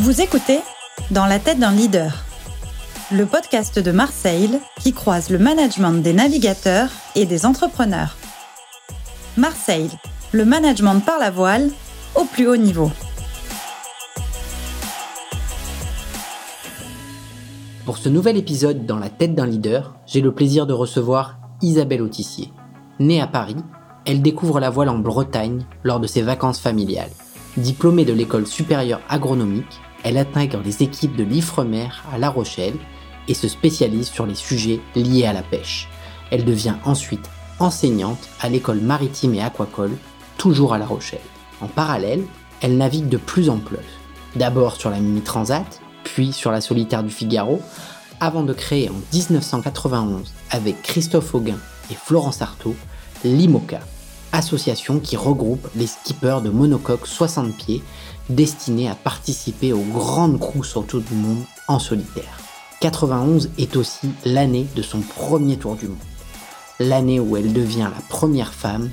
Vous écoutez Dans la tête d'un leader, le podcast de Marseille qui croise le management des navigateurs et des entrepreneurs. Marseille, le management par la voile au plus haut niveau. Pour ce nouvel épisode dans la tête d'un leader, j'ai le plaisir de recevoir Isabelle Autissier. Née à Paris, elle découvre la voile en Bretagne lors de ses vacances familiales. Diplômée de l'école supérieure agronomique, elle intègre les équipes de l'Ifremer à La Rochelle et se spécialise sur les sujets liés à la pêche. Elle devient ensuite enseignante à l'école maritime et aquacole, toujours à La Rochelle. En parallèle, elle navigue de plus en plus. D'abord sur la Mini Transat, puis sur la Solitaire du Figaro, avant de créer en 1991 avec Christophe Auguin et Florence Artaud l'IMOCA, association qui regroupe les skippers de monocoque 60 pieds destinés à participer aux grandes crousses autour du monde en solitaire. 91 est aussi l'année de son premier tour du monde. L'année où elle devient la première femme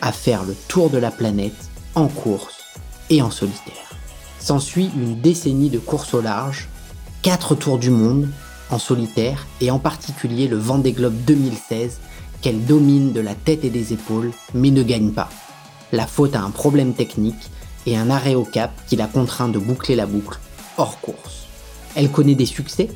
à faire le tour de la planète en course et en solitaire. S'ensuit une décennie de course au large, 4 tours du monde en solitaire et en particulier le Vendée Globe 2016 qu'elle domine de la tête et des épaules, mais ne gagne pas. La faute à un problème technique et un arrêt au cap qui la contraint de boucler la boucle hors course. Elle connaît des succès,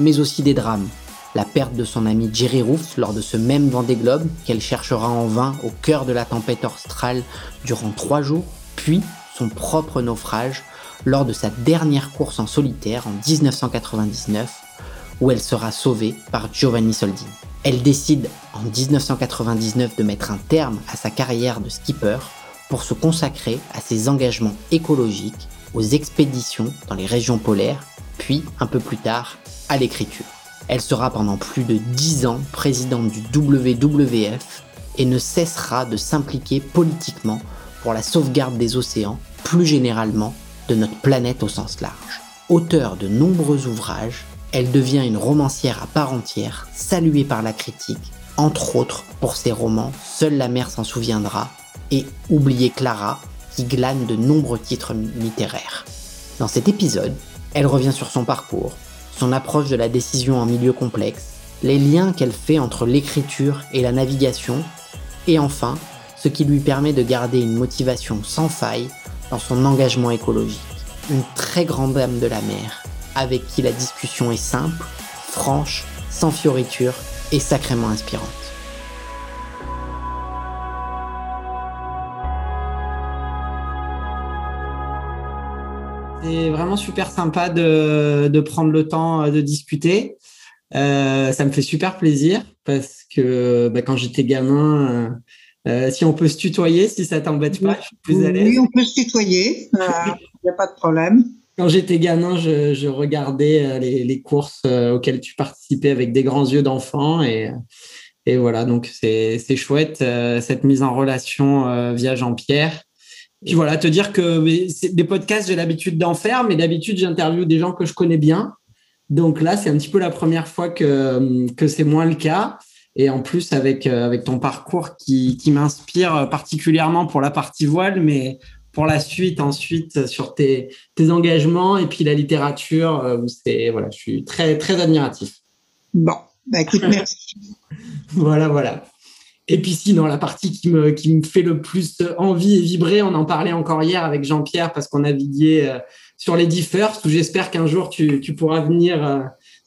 mais aussi des drames. La perte de son ami Jerry Roofs lors de ce même Vendée Globe qu'elle cherchera en vain au cœur de la tempête australe durant trois jours, puis son propre naufrage lors de sa dernière course en solitaire en 1999 où elle sera sauvée par Giovanni Soldini. Elle décide en 1999 de mettre un terme à sa carrière de skipper pour se consacrer à ses engagements écologiques, aux expéditions dans les régions polaires, puis un peu plus tard à l'écriture. Elle sera pendant plus de 10 ans présidente du WWF et ne cessera de s'impliquer politiquement pour la sauvegarde des océans, plus généralement de notre planète au sens large. Auteur de nombreux ouvrages, elle devient une romancière à part entière, saluée par la critique, entre autres pour ses romans Seule la mer s'en souviendra et Oublier Clara, qui glane de nombreux titres littéraires. Dans cet épisode, elle revient sur son parcours, son approche de la décision en milieu complexe, les liens qu'elle fait entre l'écriture et la navigation, et enfin, ce qui lui permet de garder une motivation sans faille dans son engagement écologique. Une très grande dame de la mer, avec qui la discussion est simple, franche, sans fioritures et sacrément inspirante. C'est vraiment super sympa de, prendre le temps de discuter. Euh, ça me fait super plaisir parce que bah, quand j'étais gamin, euh, euh, si on peut se tutoyer, si ça t'embête pas, je suis plus à l'aise. Oui, on peut se tutoyer, il n'y a pas de problème. Quand j'étais gamin, je, regardais les, courses auxquelles tu participais avec des grands yeux d'enfant et, et voilà, donc c'est chouette cette mise en relation via Jean-Pierre. Puis voilà, te dire que des podcasts, j'ai l'habitude d'en faire, mais d'habitude, j'interviewe des gens que je connais bien. Donc là, c'est un petit peu la première fois que, que c'est moins le cas. Et en plus, avec, euh, avec ton parcours qui, qui m'inspire particulièrement pour la partie voile, mais pour la suite, ensuite, sur tes, tes engagements et puis la littérature, euh, c'est, voilà, je suis très, très admiratif. Bon, bah écoute, merci. voilà, voilà. Et puis sinon, la partie qui me, qui me fait le plus envie et vibrer, on en parlait encore hier avec Jean-Pierre parce qu'on naviguait euh, sur les Differs, où j'espère qu'un jour tu, tu, pourras venir euh,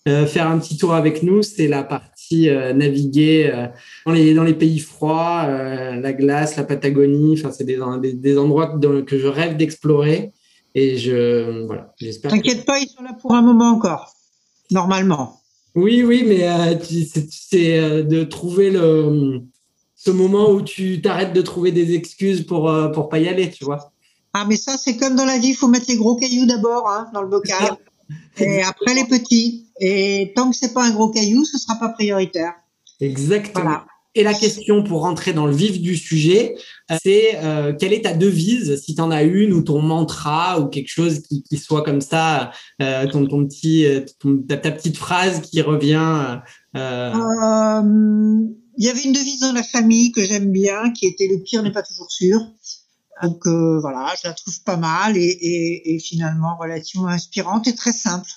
euh, faire un petit tour avec nous. C'est la partie naviguer dans, les, dans les pays froids, la glace, la Patagonie. Enfin, c'est des, des, endroits que je rêve d'explorer. Et je, voilà, j'espère. T'inquiète pas, ils sont là pour un moment encore, normalement. Oui, oui, mais c'est de trouver le, ce moment où tu t'arrêtes de trouver des excuses pour euh, pour pas y aller, tu vois. Ah, mais ça, c'est comme dans la vie, il faut mettre les gros cailloux d'abord hein, dans le bocal, et après les petits. Et tant que c'est pas un gros caillou, ce sera pas prioritaire. Exactement. Et la question pour rentrer dans le vif du sujet, euh, c'est euh, quelle est ta devise, si tu en as une, ou ton mantra, ou quelque chose qui, qui soit comme ça, euh, ton, ton, petit, ta, ta, petite phrase qui revient. Euh, il y avait une devise dans la famille que j'aime bien, qui était le pire n'est pas toujours sûr. Donc euh, voilà, je la trouve pas mal et, et, et, finalement relativement inspirante et très simple.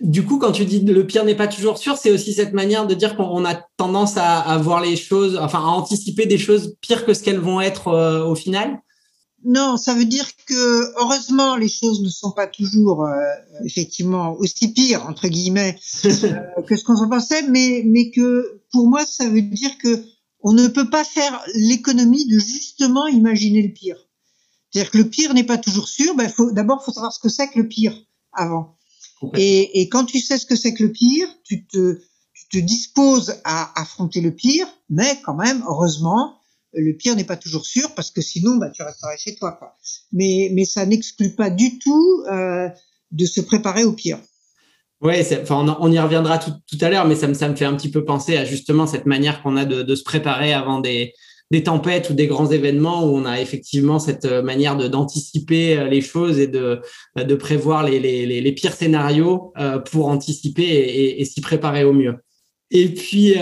Du coup, quand tu dis le pire n'est pas toujours sûr, c'est aussi cette manière de dire qu'on a tendance à, à, voir les choses, enfin à anticiper des choses pires que ce qu'elles vont être euh, au final? Non, ça veut dire que heureusement les choses ne sont pas toujours euh, effectivement aussi pires entre guillemets que ce qu'on s'en pensait, mais mais que pour moi ça veut dire que on ne peut pas faire l'économie de justement imaginer le pire. C'est-à-dire que le pire n'est pas toujours sûr. Ben, faut, d'abord, faut savoir ce que c'est que le pire avant. Et, et, quand tu sais ce que c'est que le pire, tu te, tu te disposes à affronter le pire, mais quand même, heureusement, le pire n'est pas toujours sûr parce que sinon, bah, tu resterais chez toi. Quoi. Mais, mais ça n'exclut pas du tout euh, de se préparer au pire. Oui, on, y reviendra tout, à l'heure, mais ça me, ça me fait un petit peu penser à justement cette manière qu'on a de, se préparer avant des, tempêtes ou des grands événements où on a effectivement cette euh, manière d'anticiper euh, les choses et de, euh, prévoir les, pires scénarios pour anticiper et, s'y préparer au mieux. Et puis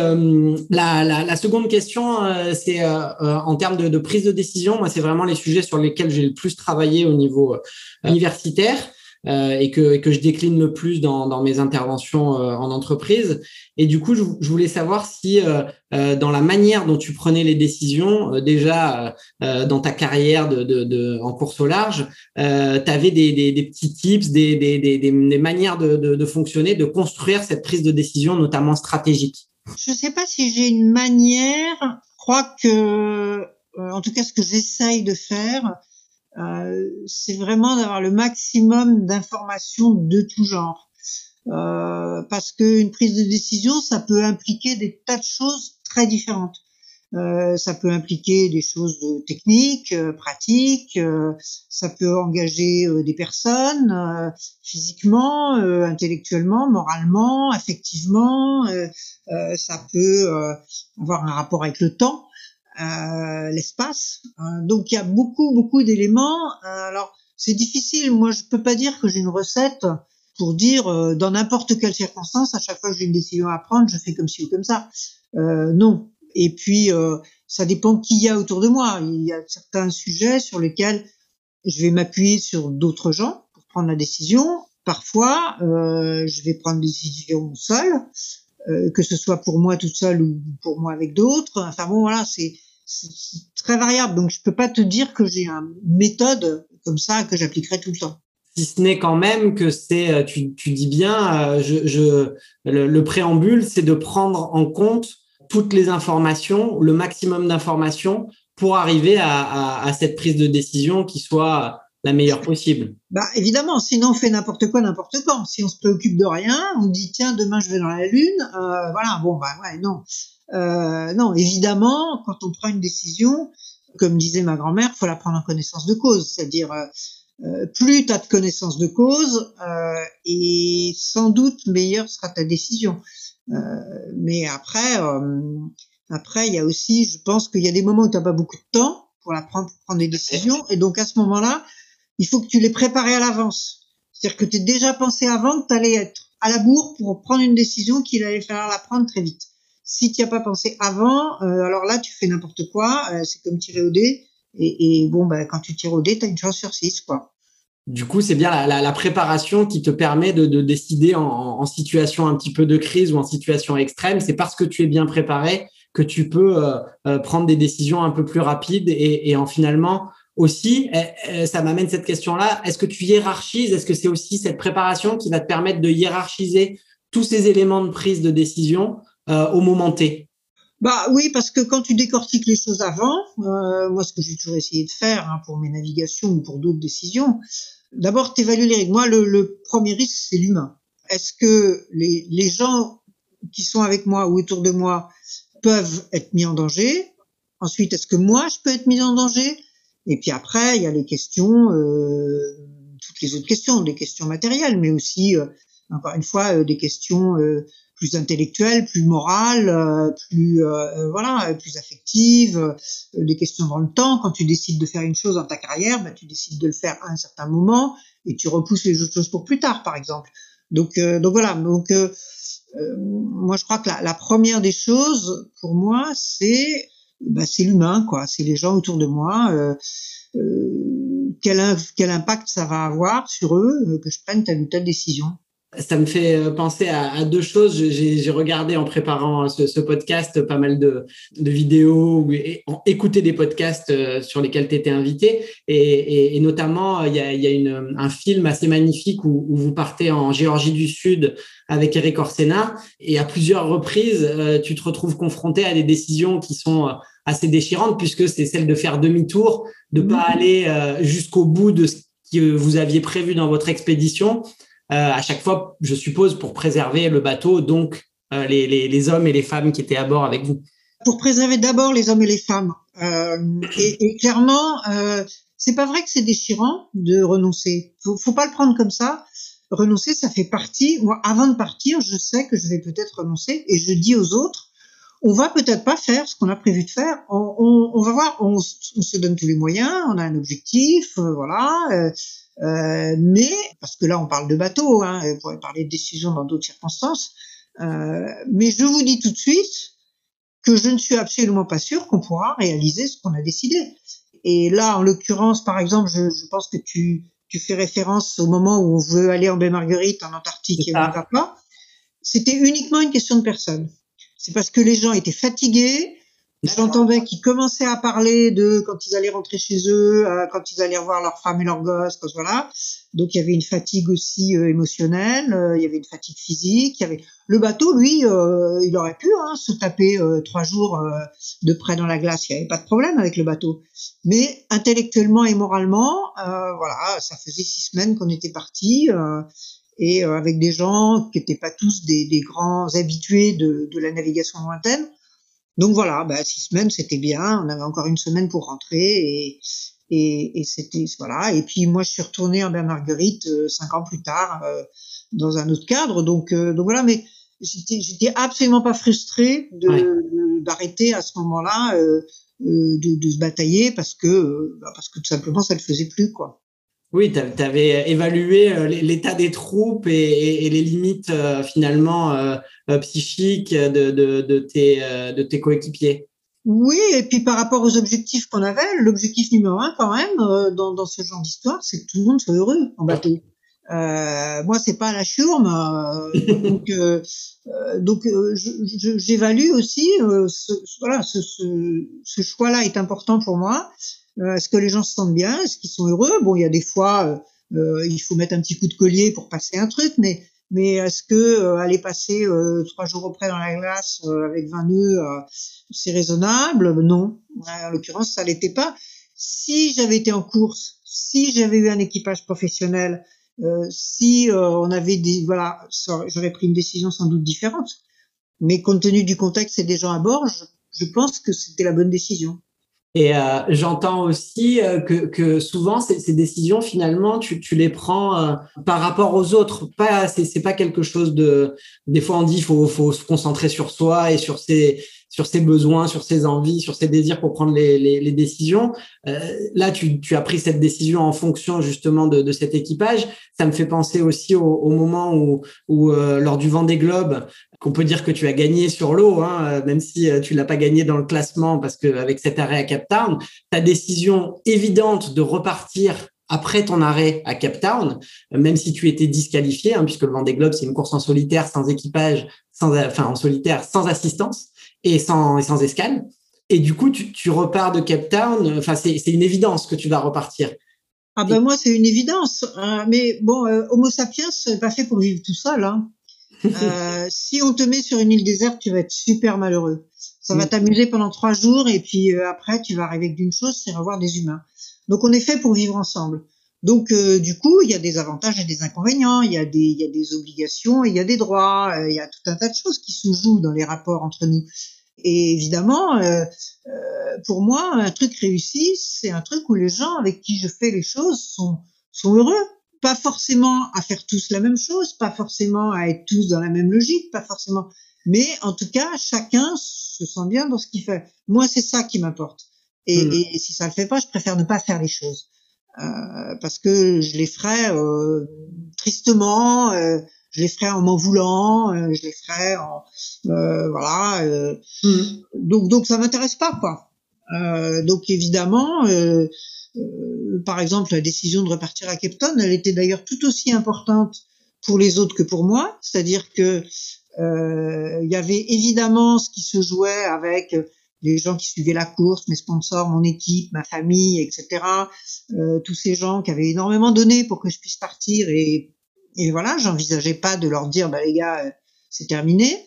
la, seconde question, c'est en termes de, prise de décision. Moi, c'est vraiment les sujets sur lesquels j'ai le plus travaillé au niveau universitaire. Euh, et, que, et, que, je décline le plus dans, dans mes interventions euh, en entreprise. Et du coup, je, je voulais savoir si euh, dans la manière dont tu prenais les décisions, déjà dans ta carrière de, de, de, en course au large, tu avais des, des, des, petits tips, des, des, des manières de, de, fonctionner, de construire cette prise de décision, notamment stratégique? Je ne sais pas si j'ai une manière. Je crois que, en tout cas, ce que j'essaye de faire, euh, c'est vraiment d'avoir le maximum d'informations de tout genre. Euh, parce qu'une prise de décision, ça peut impliquer des tas de choses très différentes. Euh, ça peut impliquer des choses techniques, euh, pratiques, euh, ça peut engager des personnes physiquement, intellectuellement, moralement, affectivement, ça peut avoir un rapport avec le temps. Euh, l'espace. Hein. donc il y a beaucoup beaucoup d'éléments. Euh, alors c'est difficile. Moi je peux pas dire que j'ai une recette pour dire euh, dans n'importe quelle circonstance à chaque fois que j'ai une décision à prendre je fais comme ci ou comme ça. non. Et puis ça dépend qui y a autour de moi. Il y a certains sujets sur lesquels je vais m'appuyer sur d'autres gens pour prendre la décision. Parfois, euh, je vais prendre des décisions seule. Euh, que ce soit pour moi toute seule ou pour moi avec d'autres. Enfin bon, voilà, c'est très variable. Donc je peux pas te dire que j'ai une méthode comme ça que j'appliquerai tout le temps. Si ce n'est quand même que c'est, euh, tu, tu dis bien, euh, je, je le, le préambule, c'est de prendre en compte toutes les informations, le maximum d'informations pour arriver à, à, à, cette prise de décision qui soit la meilleure possible. Bah évidemment, sinon on fait n'importe quoi n'importe quand. Si on se préoccupe de rien, on dit tiens demain je vais dans la lune, euh, voilà bon bah ouais non euh, non évidemment quand on prend une décision, comme disait ma grand-mère, faut la prendre en connaissance de cause, c'est-à-dire euh, euh plus tu as de connaissance de cause euh, et sans doute meilleure sera ta décision. Euh, mais après après il y a aussi je pense qu'il y a des moments où tu n'as pas beaucoup de temps pour la prendre pour prendre des décisions et donc à ce moment-là il faut que tu l'aies préparé à l'avance. C'est-à-dire que tu as déjà pensé avant que tu allais être à la bourre pour prendre une décision qu'il allait falloir la prendre très vite. Si tu n'y as pas pensé avant, euh, alors là, tu fais n'importe quoi. Euh, c'est comme tirer au dé. Et, bon, bah, quand tu tires au dé, tu as une chance sur six, quoi. Du coup, c'est bien la, préparation qui te permet de, de décider en, situation un petit peu de crise ou en situation extrême. C'est parce que tu es bien préparé que tu peux euh, prendre des décisions un peu plus rapides et en finalement aussi, eh, eh, ça m'amène cette question-là. Est-ce que tu hiérarchises? Est-ce que c'est aussi cette préparation qui va te permettre de hiérarchiser tous ces éléments de prise de décision euh, au moment T? Bah oui, parce que quand tu décortiques les choses avant, euh, moi ce que j'ai toujours essayé de faire hein, pour mes navigations ou pour d'autres décisions, d'abord tu évalues les risques. Moi le, premier risque c'est l'humain. Est-ce que les gens qui sont avec moi ou autour de moi peuvent être mis en danger? Ensuite, est-ce que moi je peux être mis en danger? Et puis après, il y a les questions, euh, toutes les autres questions, des questions matérielles, mais aussi, euh, encore une fois, euh, des questions euh, plus intellectuelles, plus morales, euh, plus voilà, plus affectives, des questions dans le temps. Quand tu décides de faire une chose dans ta carrière, ben, tu décides de le faire à un certain moment et tu repousses les autres choses pour plus tard, par exemple. Donc, donc voilà. Donc moi, je crois que la, la première des choses pour moi, c'est bah, c'est l'humain, quoi. C'est les gens autour de moi. Euh, euh, quel, quel impact ça va avoir sur eux euh, que je prenne telle ou telle décision. Ça me fait penser à, deux choses. J'ai regardé en préparant ce, podcast pas mal de, de vidéos ou écouté des podcasts sur lesquels tu étais invité. Et, et, et notamment, il y a, y a une, un film assez magnifique où, où, vous partez en Géorgie du Sud avec Eric Orsena. Et à plusieurs reprises, tu te retrouves confronté à des décisions qui sont assez déchirantes puisque c'est celle de faire demi-tour, de pas mmh. aller jusqu'au bout de ce que vous aviez prévu dans votre expédition euh, à chaque fois, je suppose, pour préserver le bateau, donc euh, les, les, les, hommes et les femmes qui étaient à bord avec vous Pour préserver d'abord les hommes et les femmes. Euh, et, et, clairement, euh, c'est pas vrai que c'est déchirant de renoncer. Faut, faut pas le prendre comme ça. Renoncer, ça fait partie. Moi, avant de partir, je sais que je vais peut-être renoncer, et je dis aux autres on va peut-être pas faire ce qu'on a prévu de faire. On, on, on va voir, on, on, se donne tous les moyens, on a un objectif, euh, voilà. Euh, euh, mais parce que là on parle de bateau, hein, on pourrait parler de décision dans d'autres circonstances. Euh, mais je vous dis tout de suite que je ne suis absolument pas sûre qu'on pourra réaliser ce qu'on a décidé. Et là, en l'occurrence, par exemple, je, je, pense que tu, tu fais référence au moment où on veut aller en baie Marguerite en Antarctique et on ne va pas. C'était uniquement une question de personne. C'est parce que les gens étaient fatigués, J'entendais qu'ils commençaient à parler de quand ils allaient rentrer chez eux, euh, quand ils allaient revoir leur femme et leurs gosses, voilà. Donc il y avait une fatigue aussi euh, émotionnelle, euh, il y avait une fatigue physique, il y avait le bateau, lui, il aurait pu hein, se taper trois jours de près dans la glace, il n'y avait pas de problème avec le bateau. Mais intellectuellement et moralement, voilà, ça faisait six semaines qu'on était partis et avec des gens qui n'étaient pas tous des, des grands habitués de, de la navigation lointaine. Donc voilà, bah, six semaines, c'était bien. On avait encore une semaine pour rentrer et, et, et c'était voilà. Et puis moi, je suis retournée en bain Marguerite euh, cinq ans plus tard euh, dans un autre cadre. Donc euh, donc voilà, mais j'étais absolument pas frustrée de d'arrêter à ce moment-là euh, de, de, se batailler parce que bah, parce que tout simplement ça ne faisait plus quoi. Oui, tu avais évalué euh, l'état des troupes et, et, les limites euh, finalement euh, psychiques de, de, de, tes, de tes coéquipiers. Oui, et puis par rapport aux objectifs qu'on avait, l'objectif numéro un quand même dans, dans ce genre d'histoire, c'est que tout le monde soit heureux en bateau. Euh, moi, c'est pas la churme, donc, donc j'évalue aussi. Ce, voilà, ce, ce, ce choix-là est important pour moi. Euh, est-ce que les gens se sentent bien? Est-ce qu'ils sont heureux? Bon, il y a des fois, euh, euh, il faut mettre un petit coup de collier pour passer un truc, mais mais est-ce que aller passer trois jours auprès dans la glace avec 20 nœuds, c'est raisonnable? Non. En l'occurrence, ça l'était pas. Si j'avais été en course, si j'avais eu un équipage professionnel, si on avait des voilà, j'aurais pris une décision sans doute différente. Mais compte tenu du contexte et des gens à bord, je pense que c'était la bonne décision. Et euh, j'entends aussi euh, que, souvent ces, décisions finalement tu, les prends euh, par rapport aux autres. Pas c'est, c'est pas quelque chose de. Des fois on dit faut faut se concentrer sur soi et sur ses sur ses besoins, sur ses envies, sur ses désirs pour prendre les, décisions. Euh, là, tu, as pris cette décision en fonction justement de, cet équipage. Ça me fait penser aussi au, moment où, euh, lors du Vendée Globe, qu'on peut dire que tu as gagné sur l'eau, hein, même si euh, tu l'as pas gagné dans le classement parce que avec cet arrêt à Cape Town, ta décision évidente de repartir après ton arrêt à Cape Town, même si tu étais disqualifié, hein, puisque le Vendée Globe c'est une course en solitaire sans équipage, sans enfin en solitaire sans assistance et sans, et sans escale. Et du coup, tu, tu repars de Cape Town. Enfin, c'est une évidence que tu vas repartir. Ah ben moi, c'est une évidence. Hein. mais bon, euh, Homo sapiens, c'est pas fait pour vivre tout seul. Hein. euh, si on te met sur une île déserte, tu vas être super malheureux. Ça va mm. t'amuser pendant trois jours et puis euh, après, tu vas arriver d'une chose, c'est revoir des humains. Donc, on est fait pour vivre ensemble. Donc, euh, du coup, il y a des avantages et des inconvénients, il y a des, il y a des obligations et il y a des droits, il y a tout un tas de choses qui se jouent dans les rapports entre nous. Et évidemment, euh, euh, pour moi, un truc réussi, c'est un truc où les gens avec qui je fais les choses sont, sont heureux. Pas forcément à faire tous la même chose, pas forcément à être tous dans la même logique, pas forcément. Mais en tout cas, chacun se sent bien dans ce qu'il fait. Moi, c'est ça qui m'importe. Et, mmh. et, si ça le fait pas, je préfère ne pas faire les choses. Euh, parce que je les ferais euh, tristement, euh, je les ferais en m'en voulant, euh, je les ferais en euh, voilà. Mmh. Donc donc ça m'intéresse pas quoi. donc évidemment, par exemple, la décision de repartir à Cape Town, elle était d'ailleurs tout aussi importante pour les autres que pour moi. C'est-à-dire que il y avait évidemment ce qui se jouait avec les gens qui suivaient la course, mes sponsors, mon équipe, ma famille, etc. Euh, tous ces gens qui avaient énormément donné pour que je puisse partir et, et voilà, j'envisageais pas de leur dire bah les gars, euh, c'est terminé.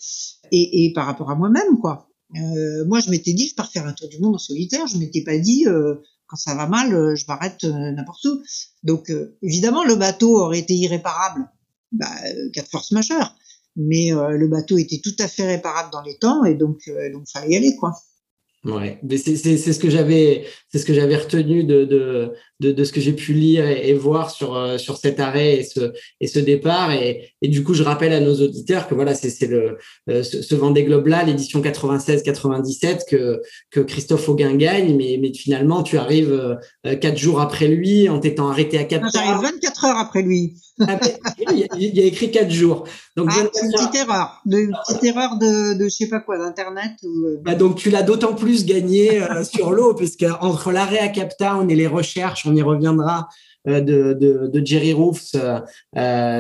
Et, et, par rapport à moi-même, quoi. Euh, moi, je m'étais dit, je pars faire un tour du monde en solitaire. Je m'étais pas dit, euh, quand ça va mal, euh, je m'arrête n'importe où. Donc, évidemment, le bateau aurait été irréparable, bah, cas de force majeure. Mais le bateau était tout à fait réparable dans les temps et donc, donc fallait y aller, quoi. Ouais, c'est ce que j'avais c'est ce que j'avais retenu de, de, de, de, ce que j'ai pu lire et, voir sur euh, sur cet arrêt et ce et ce départ et, et du coup je rappelle à nos auditeurs que voilà c'est le euh, ce, ce Vendée Globe là l'édition 96 97 que que Christophe Auguin gagne mais mais finalement tu arrives euh, quatre jours après lui en t'étant arrêté à quatre J'arrive 24 heures après lui. Ah, il, y a, il, y a, écrit quatre jours. Donc ah, une petite erreur, de, une petite erreur de, de je sais pas quoi d'internet. Bah donc tu l'as d'autant plus gagné euh, sur l'eau puisque entre l'arrêt à Cape Town et les recherches, on y reviendra euh, de, de, de, Jerry Roofs euh,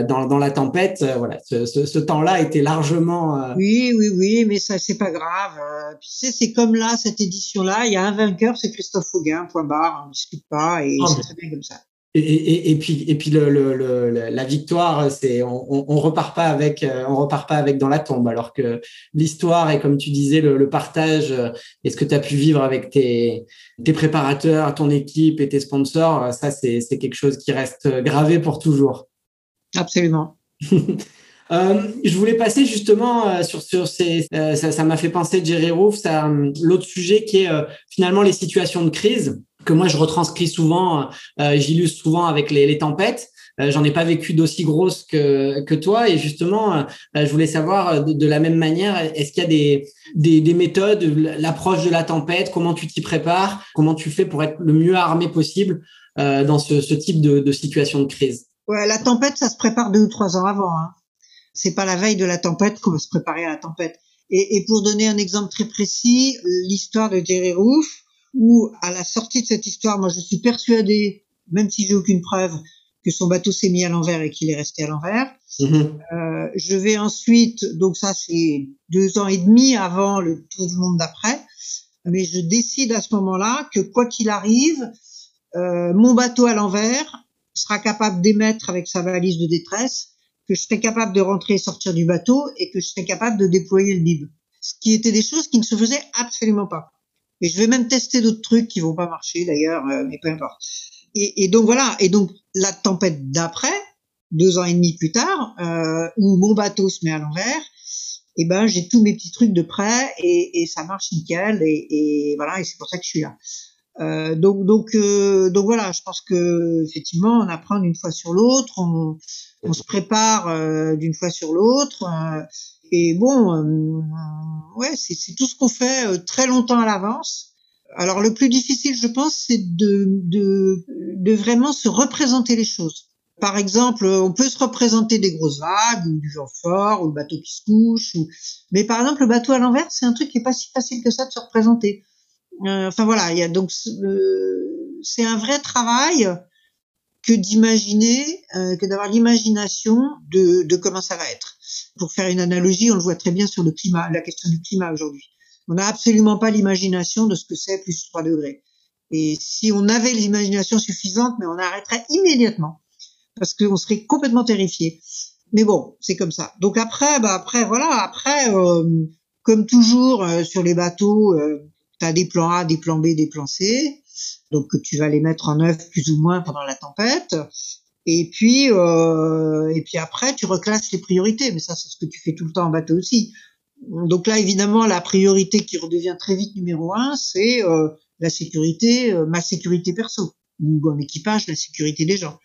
dans, dans la tempête. voilà, ce, ce, ce temps-là était largement. Oui, oui, oui, mais ça c'est pas grave. tu sais, c'est comme là cette édition-là, il y a un vainqueur, c'est Christophe Fauguin, point barre, on discute pas et oh, c'est très bien comme ça. Et, et, et, puis, et puis le, le, la victoire, c'est on, on, repart pas avec, euh, on repart pas avec dans la tombe. Alors que l'histoire et comme tu disais, le, partage euh, et ce que tu as pu vivre avec tes, tes préparateurs, ton équipe et tes sponsors, euh, ça c'est quelque chose qui reste gravé pour toujours. Absolument. Euh, je voulais passer justement sur, sur ces, ça m'a fait penser Jerry Roof, l'autre sujet qui est finalement les situations de crise que moi je retranscris souvent, euh, j'illustre souvent avec les, les tempêtes. Euh, J'en ai pas vécu d'aussi grosses que, que toi et justement, euh, je voulais savoir euh, de, la même manière, est-ce qu'il y a des, des, des méthodes, l'approche de la tempête, comment tu t'y prépares, comment tu fais pour être le mieux armé possible euh, dans ce, ce type de, de, situation de crise? Ouais, la tempête, ça se prépare deux ou trois ans avant. Hein. C'est pas la veille de la tempête qu'on va se préparer à la tempête. Et, et pour donner un exemple très précis, l'histoire de Jerry Roof, où à la sortie de cette histoire, moi je suis persuadée, même si j'ai aucune preuve, que son bateau s'est mis à l'envers et qu'il est resté à l'envers. Mhm. Euh, je vais ensuite, donc ça c'est deux ans et demi avant le tour du monde d'après, mais je décide à ce moment-là que quoi qu'il arrive, euh, mon bateau à l'envers sera capable d'émettre avec sa valise de détresse, que je serai capable de rentrer et sortir du bateau et que je serai capable de déployer le bib. Ce qui était des choses qui ne se faisaient absolument pas. Et je vais même tester d'autres trucs qui vont pas marcher d'ailleurs, euh, mais peu importe. Et, et, donc voilà. Et donc la tempête d'après, deux ans et demi plus tard, euh, où mon bateau se met à l'envers, et eh ben j'ai tous mes petits trucs de près et, et ça marche nickel. Et, et, voilà. Et c'est pour ça que je suis là. Euh, donc donc euh, donc voilà. Je pense que effectivement on apprend d'une fois sur l'autre, on, on se prépare euh, d'une fois sur l'autre. Et bon, euh, ouais, c'est tout ce qu'on fait euh, très longtemps à l'avance. Alors le plus difficile, je pense, c'est de, de, de vraiment se représenter les choses. Par exemple, on peut se représenter des grosses vagues, ou du vent fort, ou le bateau qui se couche. Ou... Mais par exemple, le bateau à l'envers, c'est un truc qui est pas si facile que ça de se représenter. Euh, enfin voilà, il y a donc euh, c'est un vrai travail que d'imaginer, euh, que d'avoir l'imagination de, de comment ça va être. Pour faire une analogie, on le voit très bien sur le climat, la question du climat aujourd'hui. On n'a absolument pas l'imagination de ce que c'est plus 3 degrés. Et si on avait l'imagination suffisante, mais on arrêterait immédiatement parce qu'on serait complètement terrifié. Mais bon, c'est comme ça. Donc après, bah après voilà, après euh, comme toujours euh, sur les bateaux, euh, tu as des plans A, des plans B, des plans C donc tu vas les mettre en œuvre plus ou moins pendant la tempête. Et puis, euh, et puis après, tu reclasses les priorités. Mais ça, c'est ce que tu fais tout le temps en bateau aussi. Donc là, évidemment, la priorité qui redevient très vite numéro un, c'est euh, la sécurité, euh, ma sécurité perso, ou en équipage, la sécurité des gens.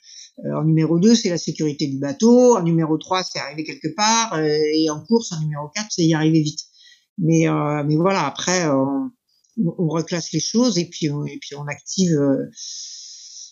Euh, en numéro 2, c'est la sécurité du bateau. En numéro 3, c'est arriver quelque part. Euh, et en course, en numéro 4, c'est y arriver vite. Mais, mais voilà, après, on reclasse les choses et puis on, et puis on active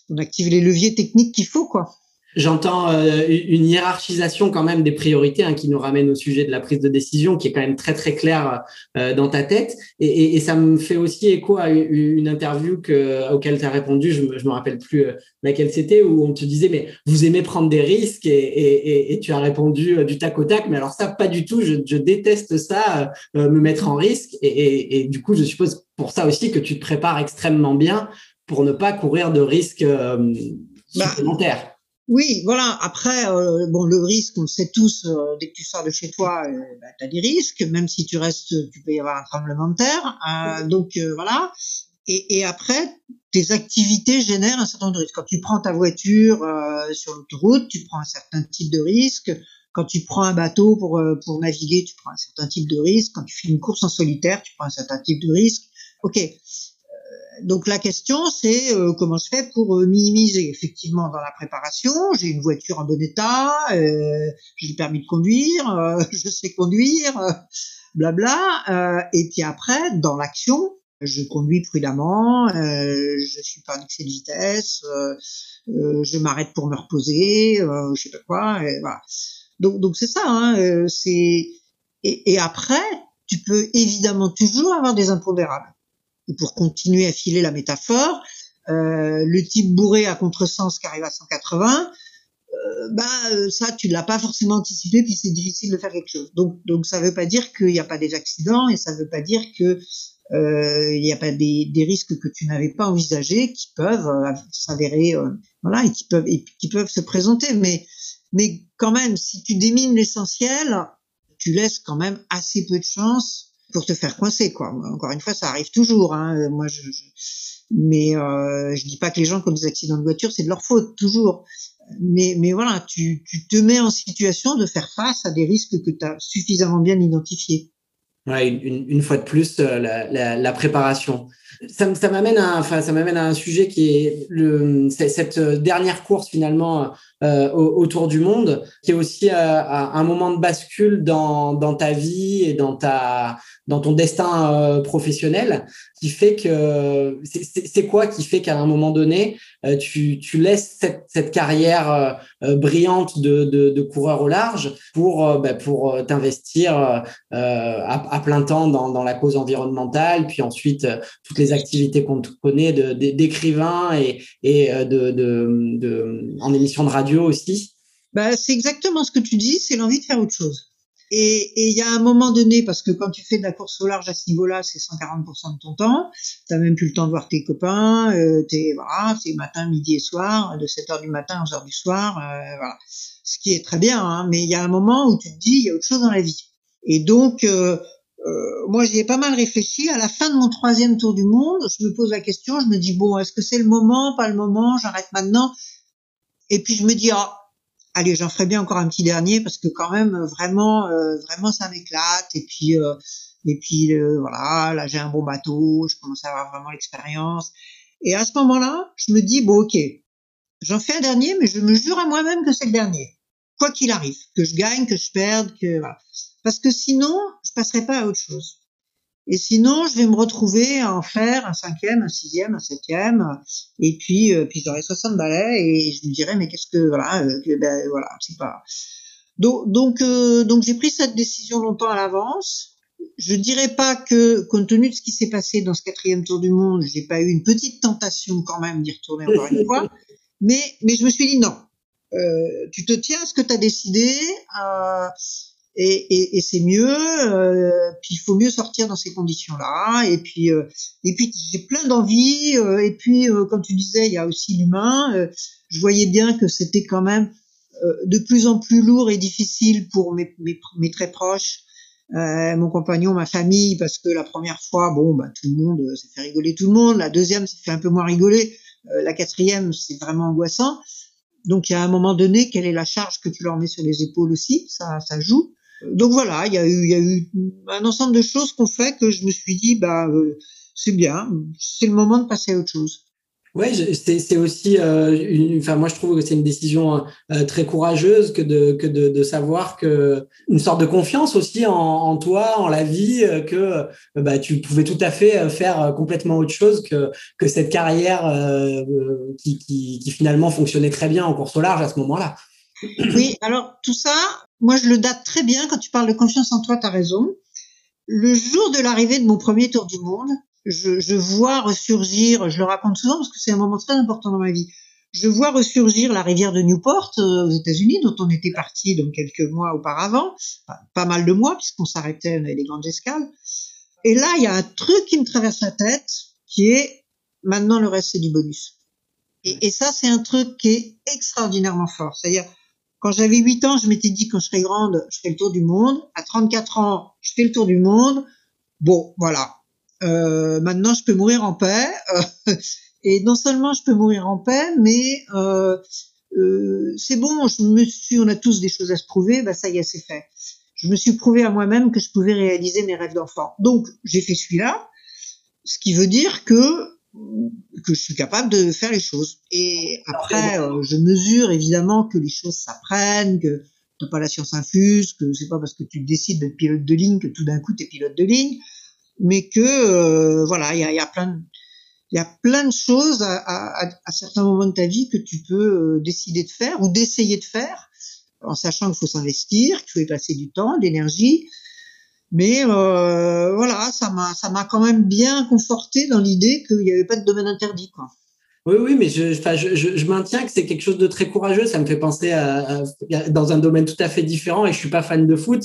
on active les leviers techniques qu'il faut quoi. J'entends euh, une hiérarchisation quand même des priorités hein, qui nous ramène au sujet de la prise de décision, qui est quand même très très clair euh, dans ta tête. Et, ça me fait aussi écho à une interview que, auquel tu as répondu, je me, me rappelle plus euh, laquelle c'était, où on te disait mais vous aimez prendre des risques et, tu as répondu du tac au tac. Mais alors ça, pas du tout. Je déteste ça, me mettre en risque. Et, du coup, je suppose pour ça aussi que tu te prépares extrêmement bien pour ne pas courir de risques bah, supplémentaires. Oui, voilà. Après, euh, bon, le risque, on le sait tous, euh, dès que tu sors de chez toi, euh, bah, tu as des risques. Même si tu restes, tu peux y avoir un tremblement de terre. Euh, donc voilà. Et, et, après, tes activités génèrent un certain nombre de risques. Quand tu prends ta voiture sur l'autoroute, tu prends un certain type de risque. Quand tu prends un bateau pour, pour naviguer, tu prends un certain type de risque. Quand tu fais une course en solitaire, tu prends un certain type de risque. Ok donc la question, c'est euh, comment je fais pour euh, minimiser. Effectivement, dans la préparation, j'ai une voiture en bon état, euh, j'ai le permis de conduire, euh, je sais conduire, blabla. et puis après, dans l'action, je conduis prudemment, je suis pas en excès de vitesse, je m'arrête pour me reposer, je sais pas quoi. Et voilà. Donc donc c'est ça. Hein, c'est et, et après, tu peux évidemment toujours avoir des impondérables et pour continuer à filer la métaphore, euh, le type bourré à contresens qui arrive à 180, euh, bah euh, ça tu l'as pas forcément anticipé puis c'est difficile de faire quelque chose. Donc donc ça veut pas dire qu'il n'y a pas des accidents et ça veut pas dire que euh, il n'y a pas des, risques que tu n'avais pas envisagés qui peuvent euh, s'avérer voilà et qui peuvent et qui peuvent se présenter mais mais quand même si tu démines l'essentiel tu laisses quand même assez peu de chance pour te faire coincer quoi. Encore une fois, ça arrive toujours. Hein. Moi, je, je... mais euh, je dis pas que les gens qui ont des accidents de voiture, c'est de leur faute toujours. Mais, mais voilà, tu, tu te mets en situation de faire face à des risques que tu as suffisamment bien identifiés. Une, fois de plus, euh, la, préparation. Ça, m'amène à, enfin, à un sujet qui est le, cette dernière course finalement euh, autour du monde, qui est aussi euh, un moment de bascule dans, dans ta vie et dans ta, dans ton destin euh, professionnel qui fait que c'est quoi qui fait qu'à un moment donné euh, tu, tu laisses cette, cette carrière euh, brillante de, de, coureur au large pour bah, pour t'investir à, plein temps dans, dans la cause environnementale puis ensuite toutes les activités qu'on connaît d'écrivain et, et de, de, de en émission de radio aussi bah, c'est exactement ce que tu dis c'est l'envie de faire autre chose et il y a un moment donné, parce que quand tu fais de la course au large à ce niveau-là, c'est 140% de ton temps. Tu même plus le temps de voir tes copains. Euh, es, voilà, c'est matin, midi et soir, de 7h du matin à 11h du soir. Euh. Ce qui est très bien, hein, mais il y a un moment où tu te dis, il y a autre chose dans la vie. Et donc, euh, euh, moi, j'y ai pas mal réfléchi. À la fin de mon troisième tour du monde, je me pose la question, je me dis, bon, est-ce que c'est le moment, pas le moment, j'arrête maintenant? Et puis je me dis, ah, allez, j'en ferai bien encore un petit dernier parce que quand même, vraiment, euh, vraiment, ça m'éclate. Et puis, euh, et puis, euh, voilà, là, j'ai un bon bateau, je commence à avoir vraiment l'expérience. Et à ce moment-là, je me dis, bon, ok, j'en fais un dernier, mais je me jure à moi-même que c'est le dernier. Quoi qu'il arrive, que je gagne, que je perde, que voilà. Parce que sinon, je passerai pas à autre chose. Et sinon, je vais me retrouver à en faire un cinquième, un sixième, un septième, et puis euh, puis j'aurai 60 balais et je me dirais mais qu'est-ce que voilà, euh, que, ben voilà, c'est pas. Donc donc euh, donc j'ai pris cette décision longtemps à l'avance. Je dirais pas que compte tenu de ce qui s'est passé dans ce quatrième tour du monde, j'ai pas eu une petite tentation quand même d'y retourner encore une fois, mais mais je me suis dit non. Euh, tu te tiens à ce que tu as décidé. Euh, et, et, et c'est mieux. Euh, puis il faut mieux sortir dans ces conditions-là. Et puis euh, et puis j'ai plein d'envie. Euh, et puis euh, comme tu disais, il y a aussi l'humain. je voyais bien que c'était quand même de plus en plus lourd et difficile pour mes, mes, mes très proches. mon compagnon, ma famille, parce que la première fois, bon, bah, tout le monde, ça fait rigoler tout le monde. La deuxième, ça fait un peu moins rigoler. la quatrième, c'est vraiment angoissant. Donc, il y a un moment donné, quelle est la charge que tu leur mets sur les épaules aussi? Ça, ça joue donc voilà, il y a eu, il y a eu un ensemble de choses qu'on fait que je me suis dit, bah, euh, c'est bien, c'est le moment de passer à autre chose. Ouais, c'est aussi, euh, enfin moi je trouve que c'est une décision euh, très courageuse que de que de, de, savoir que une sorte de confiance aussi en, en toi, en la vie, euh, que bah, tu pouvais tout à fait faire complètement autre chose que que cette carrière qui, qui, qui finalement fonctionnait très bien en course au large à ce moment-là. Oui, alors tout ça, moi je le date très bien quand tu parles de confiance en toi, tu as raison. Le jour de l'arrivée de mon premier tour du monde, je, je, vois ressurgir, je le raconte souvent parce que c'est un moment très important dans ma vie. Je vois ressurgir la rivière de Newport euh, aux États-Unis, dont on était parti donc quelques mois auparavant, pas mal de mois puisqu'on s'arrêtait, on avait des grandes escales. Et là, il y a un truc qui me traverse la tête, qui est maintenant le reste c'est du bonus. Et, et ça, c'est un truc qui est extraordinairement fort. C'est-à-dire, quand j'avais 8 ans, je m'étais dit quand je serai grande, je ferai le tour du monde. À 34 ans, je fais le tour du monde. Bon, voilà, euh, maintenant, je peux mourir en paix. et non seulement je peux mourir en paix, mais euh, euh, c'est bon. Je me suis, on a tous des choses à se prouver. Bah ça y est, c'est fait. Je me suis prouvé à moi-même que je pouvais réaliser mes rêves d'enfant. Donc, j'ai fait celui-là, ce qui veut dire que que je suis capable de faire les choses. Et après, euh, je mesure évidemment que les choses s'apprennent, que t'as pas la science infuse, que c'est pas parce que tu décides d'être pilote de ligne que tout d'un coup tu es pilote de ligne mais que euh, voilà, il y a, plein de il y a plein de choses à, certains moments de ta vie que tu peux euh, décider de faire ou d'essayer de faire, en sachant qu'il faut s'investir, qu'il faut y passer du temps, d'énergie. Mais euh, voilà, ça m'a ça m'a quand même bien conforté dans l'idée qu'il n'y avait pas de domaine interdit, quoi. Oui, oui, mais je, je, je, maintiens que c'est quelque chose de très courageux. Ça me fait penser à, dans un domaine tout à fait différent. Et je suis pas fan de foot,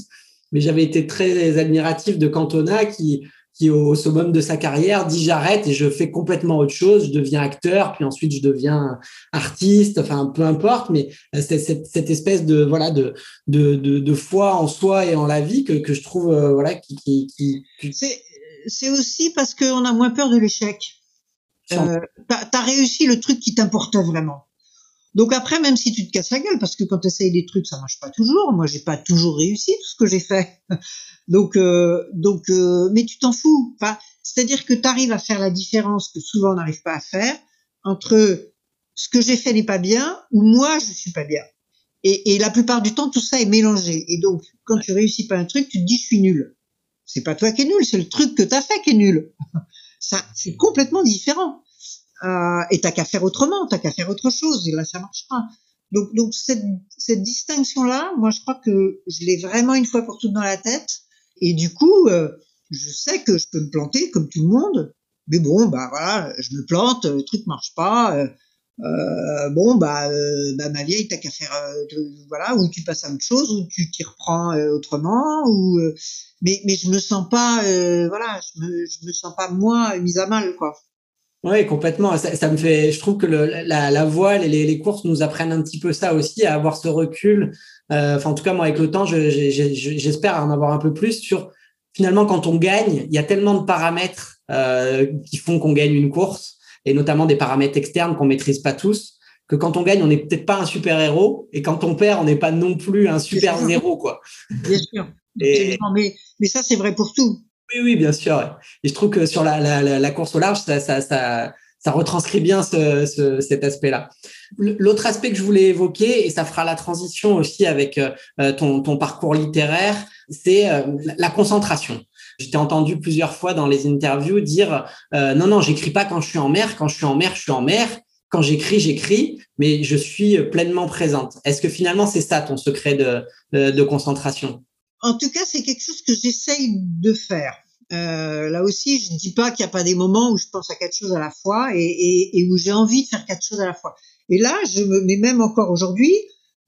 mais j'avais été très admiratif de Cantona qui qui au summum de sa carrière dit j'arrête et je fais complètement autre chose, je deviens acteur, puis ensuite je deviens artiste, enfin peu importe, mais c'est cette, cette, espèce de voilà de, de, de, de, foi en soi et en la vie que, que je trouve euh, voilà qui, qui, qui... c'est c'est aussi parce qu'on a moins peur de l'échec. Euh, t'as as réussi le truc qui t'importait vraiment. Donc après, même si tu te casses la gueule, parce que quand tu essayes des trucs, ça marche pas toujours. Moi, j'ai pas toujours réussi tout ce que j'ai fait. donc, euh, donc, euh, mais tu t'en fous. Enfin, c'est-à-dire que tu arrives à faire la différence que souvent on n'arrive pas à faire entre ce que j'ai fait n'est pas bien ou moi je suis pas bien. Et, et, la plupart du temps, tout ça est mélangé. Et donc, quand tu réussis pas un truc, tu te dis je suis nul. C'est pas toi qui es nul, c'est le truc que tu as fait qui est nul. ça, c'est complètement différent. Euh, et t'as qu'à faire autrement, t'as qu'à faire autre chose, et là ça marchera. Donc, donc cette, cette distinction-là, moi je crois que je l'ai vraiment une fois pour toutes dans la tête, et du coup, euh, je sais que je peux me planter comme tout le monde, mais bon, bah voilà, je me plante, le truc marche pas. Euh, euh bon bah, bah, ma vieille t'as qu'à faire voilà ou tu passes à autre chose ou tu t'y reprends autrement ou mais mais je me sens pas voilà je me je me sens pas moi mise à mal quoi oui, complètement. Ça, ça, me fait, je trouve que le, la, la, voile et les, les, courses nous apprennent un petit peu ça aussi, à avoir ce recul. Euh, enfin, en tout cas, moi, avec le temps, j'espère en avoir un peu plus sur finalement quand on gagne, il y a tellement de paramètres euh, qui font qu'on gagne une course, et notamment des paramètres externes qu'on maîtrise pas tous, que quand on gagne, on n'est peut-être pas un super héros, et quand on perd, on n'est pas non plus un super héros, quoi. Bien sûr. Et... Mais, mais ça, c'est vrai pour tout. Oui, oui, bien sûr. Et je trouve que sur la, course au large, ça, retranscrit bien ce, ce, cet aspect-là. L'autre aspect que je voulais évoquer, et ça fera la transition aussi avec euh, ton, parcours littéraire, c'est euh, la concentration. Je t'ai entendu plusieurs fois dans les interviews dire euh, non, non, j'écris pas quand je suis en mer. Quand je suis en mer, je suis en mer. Quand j'écris, j'écris, mais je suis pleinement présente. Est-ce que finalement c'est ça ton secret de concentration? En tout cas, c'est quelque chose que j'essaye de faire. Euh, là aussi, je ne dis pas qu'il n'y a pas des moments où je pense à quatre choses à la fois et, où j'ai envie de faire quatre choses à la fois. Et là, je me, mais même encore aujourd'hui,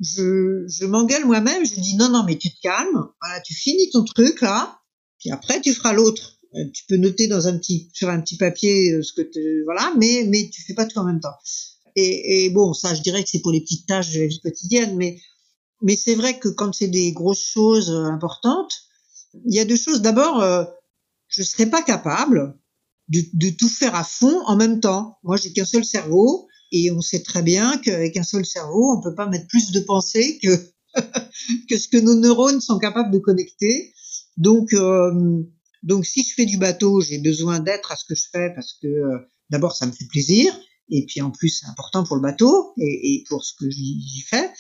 je, je m'engueule moi-même. Je dis non, non, mais tu te calmes. Tu finis ton truc là, puis après tu feras l'autre. Euh, tu peux noter dans un petit, sur un petit papier euh, ce que tu, voilà, mais mais tu fais pas tout en même temps. Et, et bon, ça, je dirais que c'est pour les petites tâches de la vie quotidienne, mais mais c'est vrai que quand c'est des grosses choses euh, importantes, il y a deux choses. D'abord, euh, je ne serais pas capable de, tout faire à fond en même temps. Moi, j'ai qu'un seul cerveau et on sait très bien qu'avec un seul cerveau, on peut pas mettre plus de pensées que ce que nos neurones sont capables de connecter. Donc, euh, donc si je fais du bateau, j'ai besoin d'être à ce que je fais parce que d'abord ça me fait plaisir Et puis en plus, c'est important pour le bateau et pour ce que j'y fais.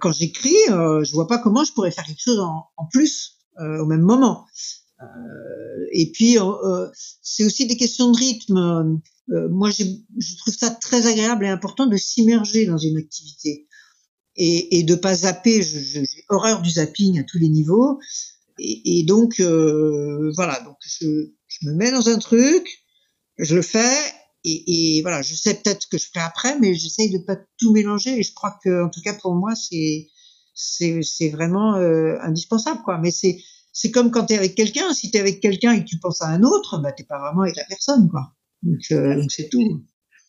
Quand j'écris, euh, je vois pas comment je pourrais faire quelque chose en, en plus euh, au même moment. Euh, et puis, euh, c'est aussi des questions de rythme. moi, je trouve ça très agréable et important de s'immerger dans une activité et, et de pas zapper. J'ai horreur du zapping à tous les niveaux. Et, et donc, voilà, donc je, je me mets dans un truc, je le fais et, voilà, je sais peut-être que je ferai après, mais j'essaye de pas tout mélanger. Et je crois que, en tout cas pour moi, c'est c'est c'est vraiment euh, indispensable, quoi. Mais c'est c'est comme quand tu es avec quelqu'un. Si tu es avec quelqu'un et que tu penses à un autre, bah t'es pas vraiment avec la personne, quoi. Donc euh, c'est tout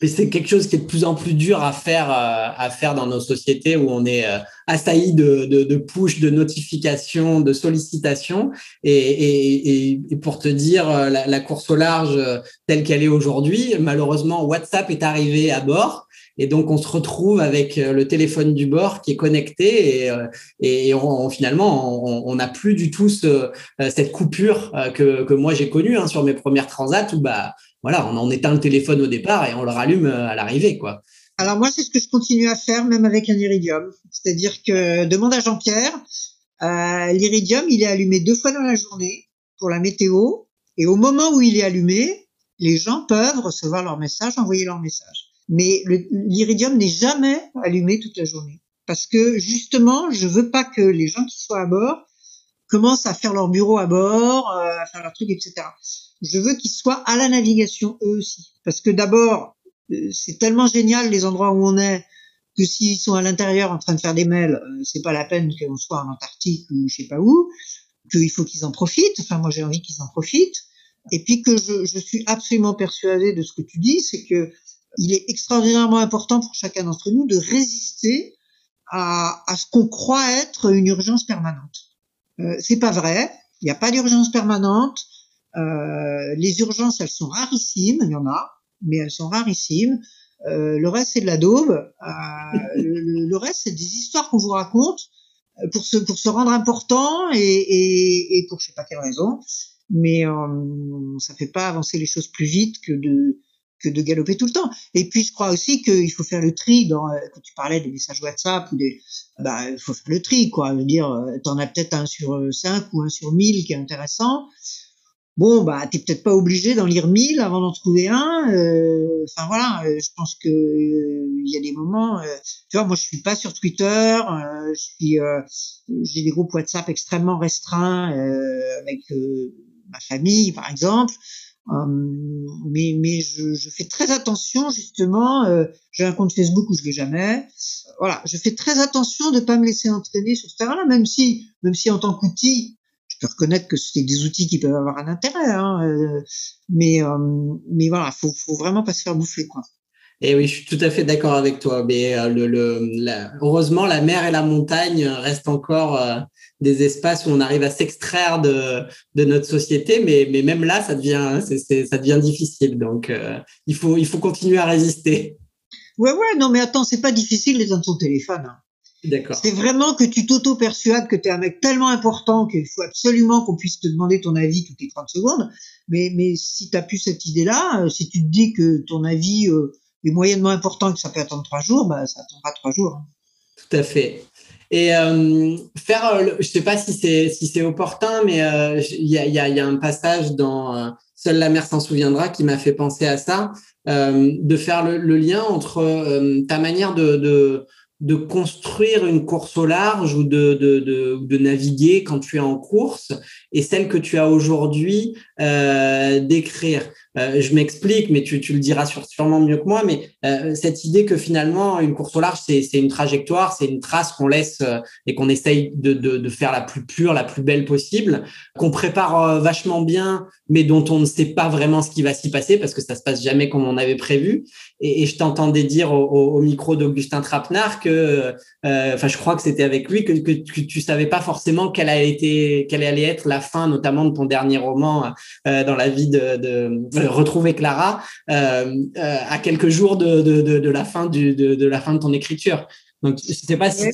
mais c'est quelque chose qui est de plus en plus dur à faire euh, à faire dans nos sociétés où on est euh, assailli de, de, de push, de notifications, de sollicitations. Et, pour te dire, euh, la, course au large telle qu'elle est aujourd'hui, malheureusement, WhatsApp est arrivé à bord. Et donc, on se retrouve avec le téléphone du bord qui est connecté et, et finalement, on n'a plus du tout ce, cette coupure que, que moi j'ai connue hein, sur mes premières transats où bah, voilà, on en éteint le téléphone au départ et on le rallume euh, à l'arrivée, quoi. Alors moi, c'est ce que je continue à faire, même avec un iridium. C'est-à-dire que demande à Jean-Pierre, euh, l'iridium, il est allumé deux fois dans la journée pour la météo, et au moment où il est allumé, les gens peuvent recevoir leur message, envoyer leur message. Mais l'iridium n'est jamais allumé toute la journée, parce que justement, je veux pas que les gens qui soient à bord commencent à faire leur bureau à bord, euh, à faire leur truc, etc je veux qu'ils soient à la navigation eux aussi. Parce que d'abord, euh, c'est tellement génial les endroits où on est que s'ils sont à l'intérieur en train de faire des mails, euh, c'est pas la peine qu'on soit en Antarctique ou je sais pas où, qu'il faut qu'ils en profitent. Enfin, moi, j'ai envie qu'ils en profitent. Et puis que je, je suis absolument persuadée de ce que tu dis, c'est que il est extraordinairement important pour chacun d'entre nous de résister à, à ce qu'on croit être une urgence permanente. Euh, c'est pas vrai. Il n'y a pas d'urgence permanente. Euh, les urgences, elles sont rarissimes, il y en a, mais elles sont rarissimes. Euh, le reste, c'est de la daube. Euh, le, le, reste, c'est des histoires qu'on vous raconte euh, pour se, pour se rendre important et, et, et pour je sais pas quelle raison. Mais euh, ça fait pas avancer les choses plus vite que de de galoper tout le temps. Et puis je crois aussi qu'il faut faire le tri euh, quand tu parlais des messages WhatsApp bah il faut faire le tri quoi, je veux dire t'en as peut-être un sur cinq ou un sur mille qui est intéressant. Bon bah t'es peut-être pas obligé d'en lire mille avant d'en trouver un euh, enfin voilà euh, je pense que euh, il y a des moments tu vois moi je suis pas sur Twitter j'ai des groupes WhatsApp extrêmement restreints avec ma famille par exemple mais mais je, je, fais très attention justement j'ai un compte Facebook où je vais jamais voilà je fais très attention de pas me laisser entraîner sur ce terrain-là même si même si en tant qu'outil je peux reconnaître que c'est des outils qui peuvent avoir un intérêt, hein, euh, mais euh, mais voilà, faut faut vraiment pas se faire bouffer quoi. Et oui, je suis tout à fait d'accord avec toi. Mais euh, le, le heureusement, la mer et la montagne restent encore des espaces où on arrive à s'extraire de, de notre société. Mais, mais même là, ça devient, c'est, ça devient difficile. Donc, il faut il faut continuer à résister. Ouais, ouais, non, mais attends, c'est pas difficile les dans ton téléphone. Hein. C'est vraiment que tu t'auto-persuades que tu es un mec tellement important qu'il faut absolument qu'on puisse te demander ton avis toutes les 30 secondes. Mais, mais si tu as plus cette idée-là, euh, si tu te dis que ton avis euh, moyennement important que ça peut attendre trois jours, bah, ça attendra trois jours. Hein. Tout à fait. Et euh, faire, euh, je sais pas si c'est si c'est opportun, mais il y, a, un passage dans Seule la mer s'en souviendra qui m'a fait penser à ça, de faire le, lien entre ta manière de, de construire une course au large ou de, de, de, naviguer quand tu es en course et celle que tu as aujourd'hui euh, d'écrire. Euh, je m'explique, mais tu, tu, le diras sûrement mieux que moi, mais euh, cette idée que finalement, une course au large, c'est une trajectoire, c'est une trace qu'on laisse euh, et qu'on essaye de, de, de, faire la plus pure, la plus belle possible, qu'on prépare euh, vachement bien, mais dont on ne sait pas vraiment ce qui va s'y passer parce que ça se passe jamais comme on avait prévu. Et, et je t'entendais dire au, au, micro d'Augustin Trapenard que, enfin, je crois que c'était avec lui que, que, que, tu savais pas forcément quelle, a été, quelle allait être la fin, notamment de ton dernier roman dans la vie de, de retrouver Clara euh, euh, à quelques jours de, de, de, la fin du, de, la fin de ton écriture. Donc, je sais pas si.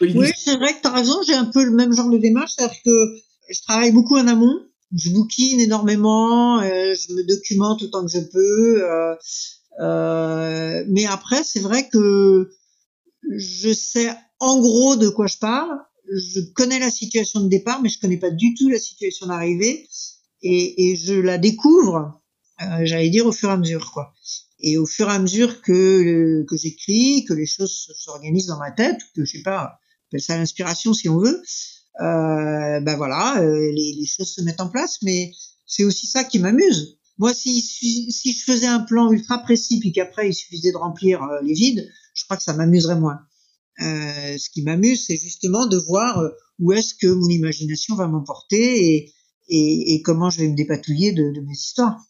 Oui, c'est vrai que tu as raison. J'ai un peu le même genre de démarche, c'est-à-dire que je travaille beaucoup en amont. Je bouquine énormément, euh, je me documente autant que je peux. Euh, mais après, c'est vrai que je sais en gros de quoi je parle. Je connais la situation de départ, mais je connais pas du tout la situation d'arrivée, et, et, je la découvre, j'allais dire au fur et à mesure, quoi. Et au fur et à mesure que que j'écris, que les choses s'organisent dans ma tête, que je sais pas, appelle ça l'inspiration si on veut, euh, ben voilà, euh, les, les, choses se mettent en place. Mais c'est aussi ça qui m'amuse. Moi, si, si, je faisais un plan ultra précis, puis qu'après il suffisait de remplir euh, les vides, je crois que ça m'amuserait moins. Euh, ce qui m'amuse, c'est justement de voir euh, où est-ce que mon imagination va m'emporter et, et, et, comment je vais me dépatouiller de, de mes histoires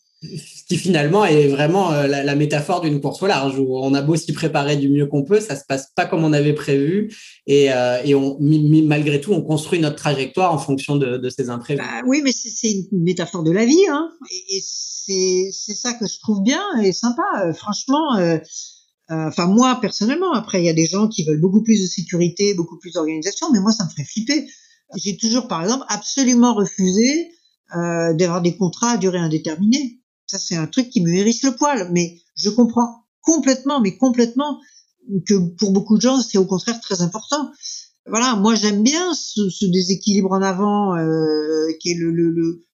qui finalement est vraiment euh, la, la métaphore d'une course au large où on a beau s'y préparer du mieux qu'on peut, ça se passe pas comme on avait prévu et, euh, et on, malgré tout, on construit notre trajectoire en fonction de, de ces imprévus. Bah, oui, mais c'est une métaphore de la vie, hein, et, et c'est ça que je trouve bien et sympa. Euh, franchement, euh, euh, enfin moi personnellement, après il y a des gens qui veulent beaucoup plus de sécurité, beaucoup plus d'organisation, mais moi ça me ferait flipper. J'ai toujours, par exemple, absolument refusé d'avoir des contrats à durée indéterminée. Ça, c'est un truc qui me hérisse le poil. Mais je comprends complètement, mais complètement, que pour beaucoup de gens, c'est au contraire très important. Voilà, moi j'aime bien ce, ce, déséquilibre en avant euh, qui est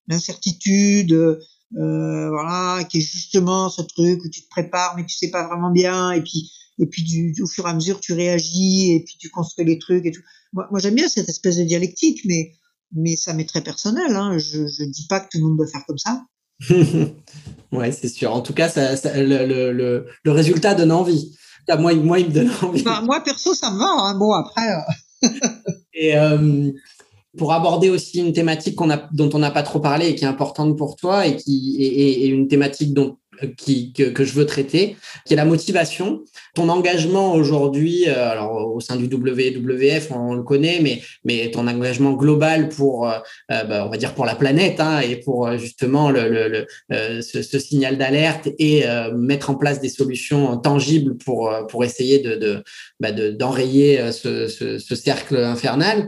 l'incertitude, le, euh, voilà, qui est justement ce truc où tu te prépares mais tu sais pas vraiment bien et puis et puis du, au fur et à mesure tu réagis et puis tu construis les trucs et tout. Moi, moi j'aime bien cette espèce de dialectique, mais mais ça m'est très personnel. Hein. Je je dis pas que tout le monde doit faire comme ça. ouais, c'est sûr. En tout cas, ça, ça, le, le, le, résultat donne envie. Moi, moi, il me donne envie. Enfin, moi, perso, ça me va. Hein. Bon, après. Euh... et euh, pour aborder aussi une thématique a, dont on n'a pas trop parlé et qui est importante pour toi et qui est, est une thématique dont qui, que, je veux traiter, qui est la motivation. Ton engagement aujourd'hui, euh, alors au sein du WWF, on, le connaît, mais, mais ton engagement global pour, euh, euh, bah, on va dire pour la planète hein, et pour justement le, le, le ce, signal d'alerte et mettre en place des solutions tangibles pour, pour essayer de, de, bah, d'enrayer ce, ce, ce cercle infernal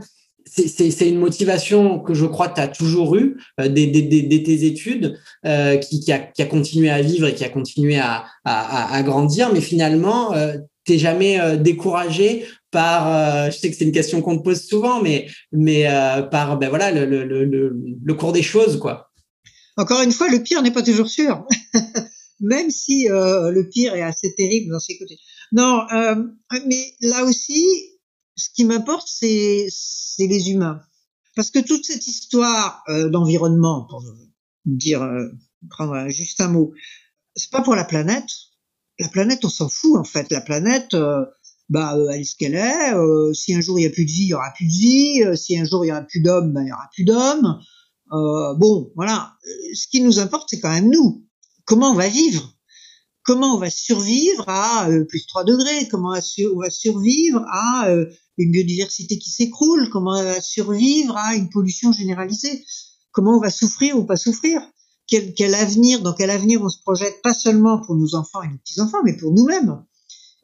c'est une motivation que je crois que tu as toujours eue euh, dès, dès, tes études, euh, qui, qui, a, qui, a, continué à vivre et qui a continué à, à, à grandir, mais finalement, euh, t'es jamais euh, découragé par, euh, je sais que c'est une question qu'on te pose souvent, mais, mais par ben voilà, le, le, le, le, cours des choses. quoi. Encore une fois, le pire n'est pas toujours sûr, même si le pire est assez terrible dans ses côtés. Non, mais là aussi, ce qui m'importe, c'est les humains. Parce que toute cette histoire euh, d'environnement, pour dire, euh, prendre juste un mot, c'est pas pour la planète. La planète, on s'en fout en fait. La planète, euh, bah, elle est ce qu'elle est. Euh, si un jour il y a plus de vie, il y aura plus de vie. Euh, si un jour il y aura plus d'hommes, bah, il y aura plus d'hommes. bon, voilà. Ce qui nous importe, c'est quand même nous. Comment on va vivre? Comment on va survivre à plus 3 degrés Comment on va survivre à une biodiversité qui s'écroule, comment on va survivre à une pollution généralisée, comment on va souffrir ou pas souffrir, quel, avenir, dans quel avenir on se projette, pas seulement pour nos enfants et nos petits-enfants, mais pour nous-mêmes.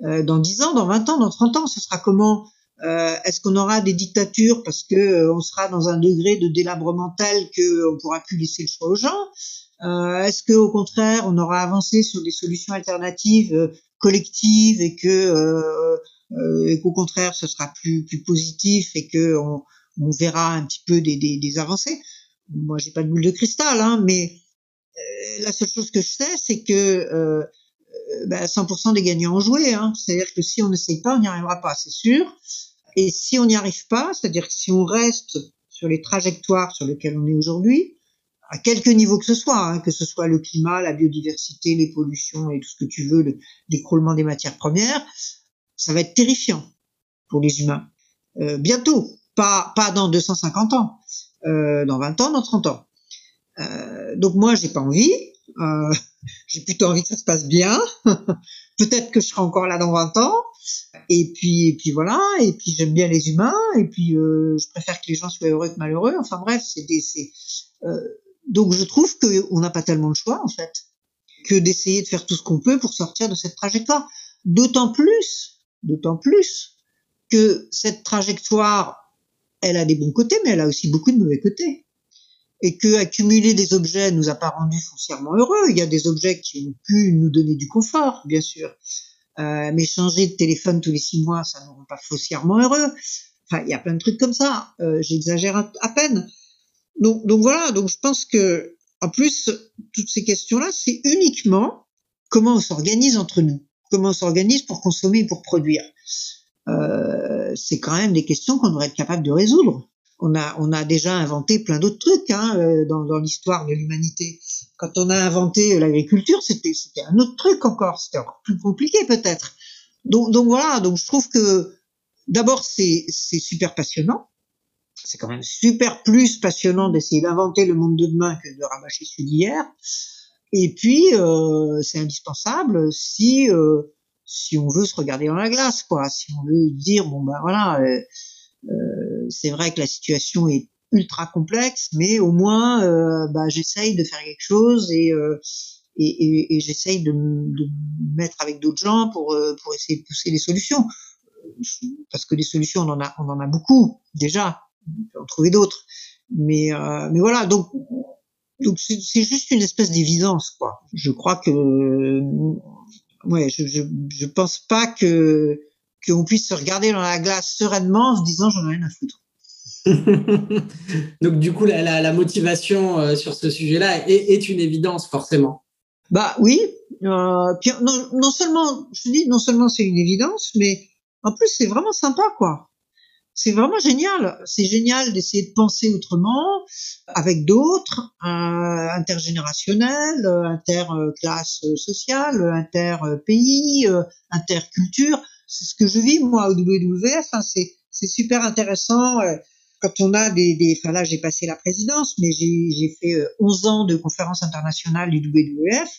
Euh, dans 10 ans, dans 20 ans, dans 30 ans, ce sera comment euh, Est-ce qu'on aura des dictatures parce que euh, on sera dans un degré de délabrement tel qu'on pourra plus laisser le choix aux gens euh, Est-ce que au contraire, on aura avancé sur des solutions alternatives euh, collectives et que euh, euh, qu'au contraire ce sera plus plus positif et que on, on verra un petit peu des, des, des avancées? Moi, j'ai pas de boule de cristal, hein, mais euh, la seule chose que je sais, c'est que euh, bah, 100% des gagnants ont joué. Hein. C'est-à-dire que si on n'essaye pas, on n'y arrivera pas, c'est sûr. Et si on n'y arrive pas, c'est-à-dire si on reste sur les trajectoires sur lesquelles on est aujourd'hui, à quelque niveau que ce soit, hein, que ce soit le climat, la biodiversité, les pollutions et tout ce que tu veux, l'écroulement des matières premières, ça va être terrifiant pour les humains. Euh, bientôt, pas, pas dans 250 ans, euh, dans 20 ans, dans 30 ans. Donc moi, j'ai pas envie. Euh, j'ai plutôt envie que ça se passe bien. Peut-être que je serai encore là dans 20 ans. Et puis, et puis voilà. Et puis j'aime bien les humains. Et puis je préfère que les gens soient heureux que malheureux. Enfin bref, c'est des. Donc je trouve qu'on n'a pas tellement le choix en fait que d'essayer de faire tout ce qu'on peut pour sortir de cette trajectoire. D'autant plus D'autant plus que cette trajectoire, elle a des bons côtés, mais elle a aussi beaucoup de mauvais côtés. et que accumuler des objets nous a pas rendus foncièrement heureux. Il y a des objets qui ont pu nous donner du confort, bien sûr. Euh, mais changer de téléphone tous les six mois, ça ne rend pas foncièrement heureux. Enfin, il y a plein de trucs comme ça. Euh, J'exagère à, peine. Donc, donc voilà. Donc je pense que, en plus, toutes ces questions-là, c'est uniquement comment on s'organise entre nous, comment on s'organise pour consommer et pour produire. Euh, c'est quand même des questions qu'on devrait être capable de résoudre on a, on a déjà inventé plein d'autres trucs hein, euh, dans, dans l'histoire de l'humanité. Quand on a inventé l'agriculture, c'était, c'était un autre truc encore, c'était encore plus compliqué peut-être. Donc, donc voilà, donc je trouve que d'abord c'est, c'est super passionnant. C'est quand même super plus passionnant d'essayer d'inventer le monde de demain que de rabâcher celui d'hier. Et puis euh, c'est indispensable si euh, si on veut se regarder dans la glace, quoi. Si on veut dire bon ben voilà. Euh, euh, c'est vrai que la situation est ultra complexe, mais au moins, euh, bah, j'essaye de faire quelque chose et euh, et, et, et j'essaye de, de me mettre avec d'autres gens pour pour essayer de pousser des solutions parce que des solutions on en a on en a beaucoup déjà on peut en trouver d'autres mais euh, mais voilà donc donc c'est juste une espèce d'évidence quoi je crois que ouais je, je je pense pas que qu'on puisse se regarder dans la glace sereinement en se disant j'en ai rien à foutre. Donc du coup, la, la, motivation euh, sur ce sujet-là est, est, une évidence forcément. Bah oui. Euh, puis, non, non, seulement, je dis, non seulement c'est une évidence, mais en plus c'est vraiment sympa quoi. C'est vraiment génial. C'est génial d'essayer de penser autrement avec d'autres, euh, intergénérationnel, interclasse sociale, interpays, interculture c'est ce que je vis moi au WWF. Hein, c'est super intéressant euh, quand on a des, enfin là j'ai passé la présidence, mais j'ai fait 11 euh, ans de conférences internationales du WWF.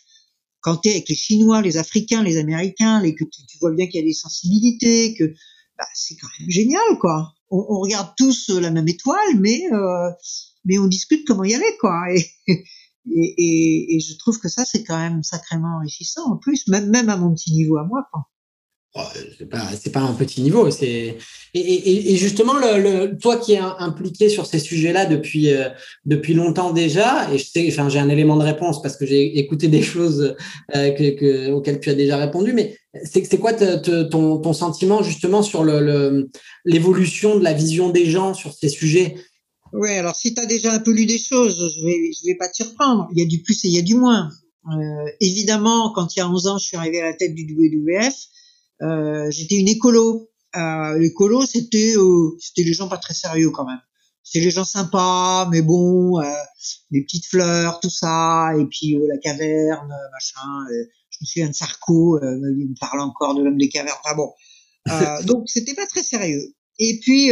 Quand tu es avec les Chinois, les Africains, les Américains, que tu, vois bien qu'il y a des sensibilités, que bah, c'est quand même génial quoi. On, on, regarde tous euh, la même étoile, mais euh, mais on discute comment y aller quoi. Et, et, et, je trouve que ça c'est quand même sacrément enrichissant en plus, même même à mon petit niveau à moi quoi. Oh, c'est pas pas un petit niveau c'est et, et, et, justement le, le, toi qui es impliqué sur ces sujets-là depuis euh, depuis longtemps déjà et je sais enfin j'ai un élément de réponse parce que j'ai écouté des choses euh, que, que, auxquelles tu as déjà répondu mais c'est quoi te, te, ton ton sentiment justement sur le l'évolution de la vision des gens sur ces sujets? Ouais alors si tu as déjà un peu lu des choses je vais je vais pas te surprendre. Il y a du plus et il y a du moins. Euh, évidemment quand il y a 11 ans je suis arrivé à la tête du WWF j'étais une écolo. Euh, l'écolo, c'était euh, c'était les gens pas très sérieux quand même. C'est les gens sympas, mais bon, euh, les petites fleurs, tout ça, et puis la caverne, machin. je me souviens de Sarko, il me parle encore de l'homme des cavernes. Enfin bon, donc c'était pas très sérieux. Et puis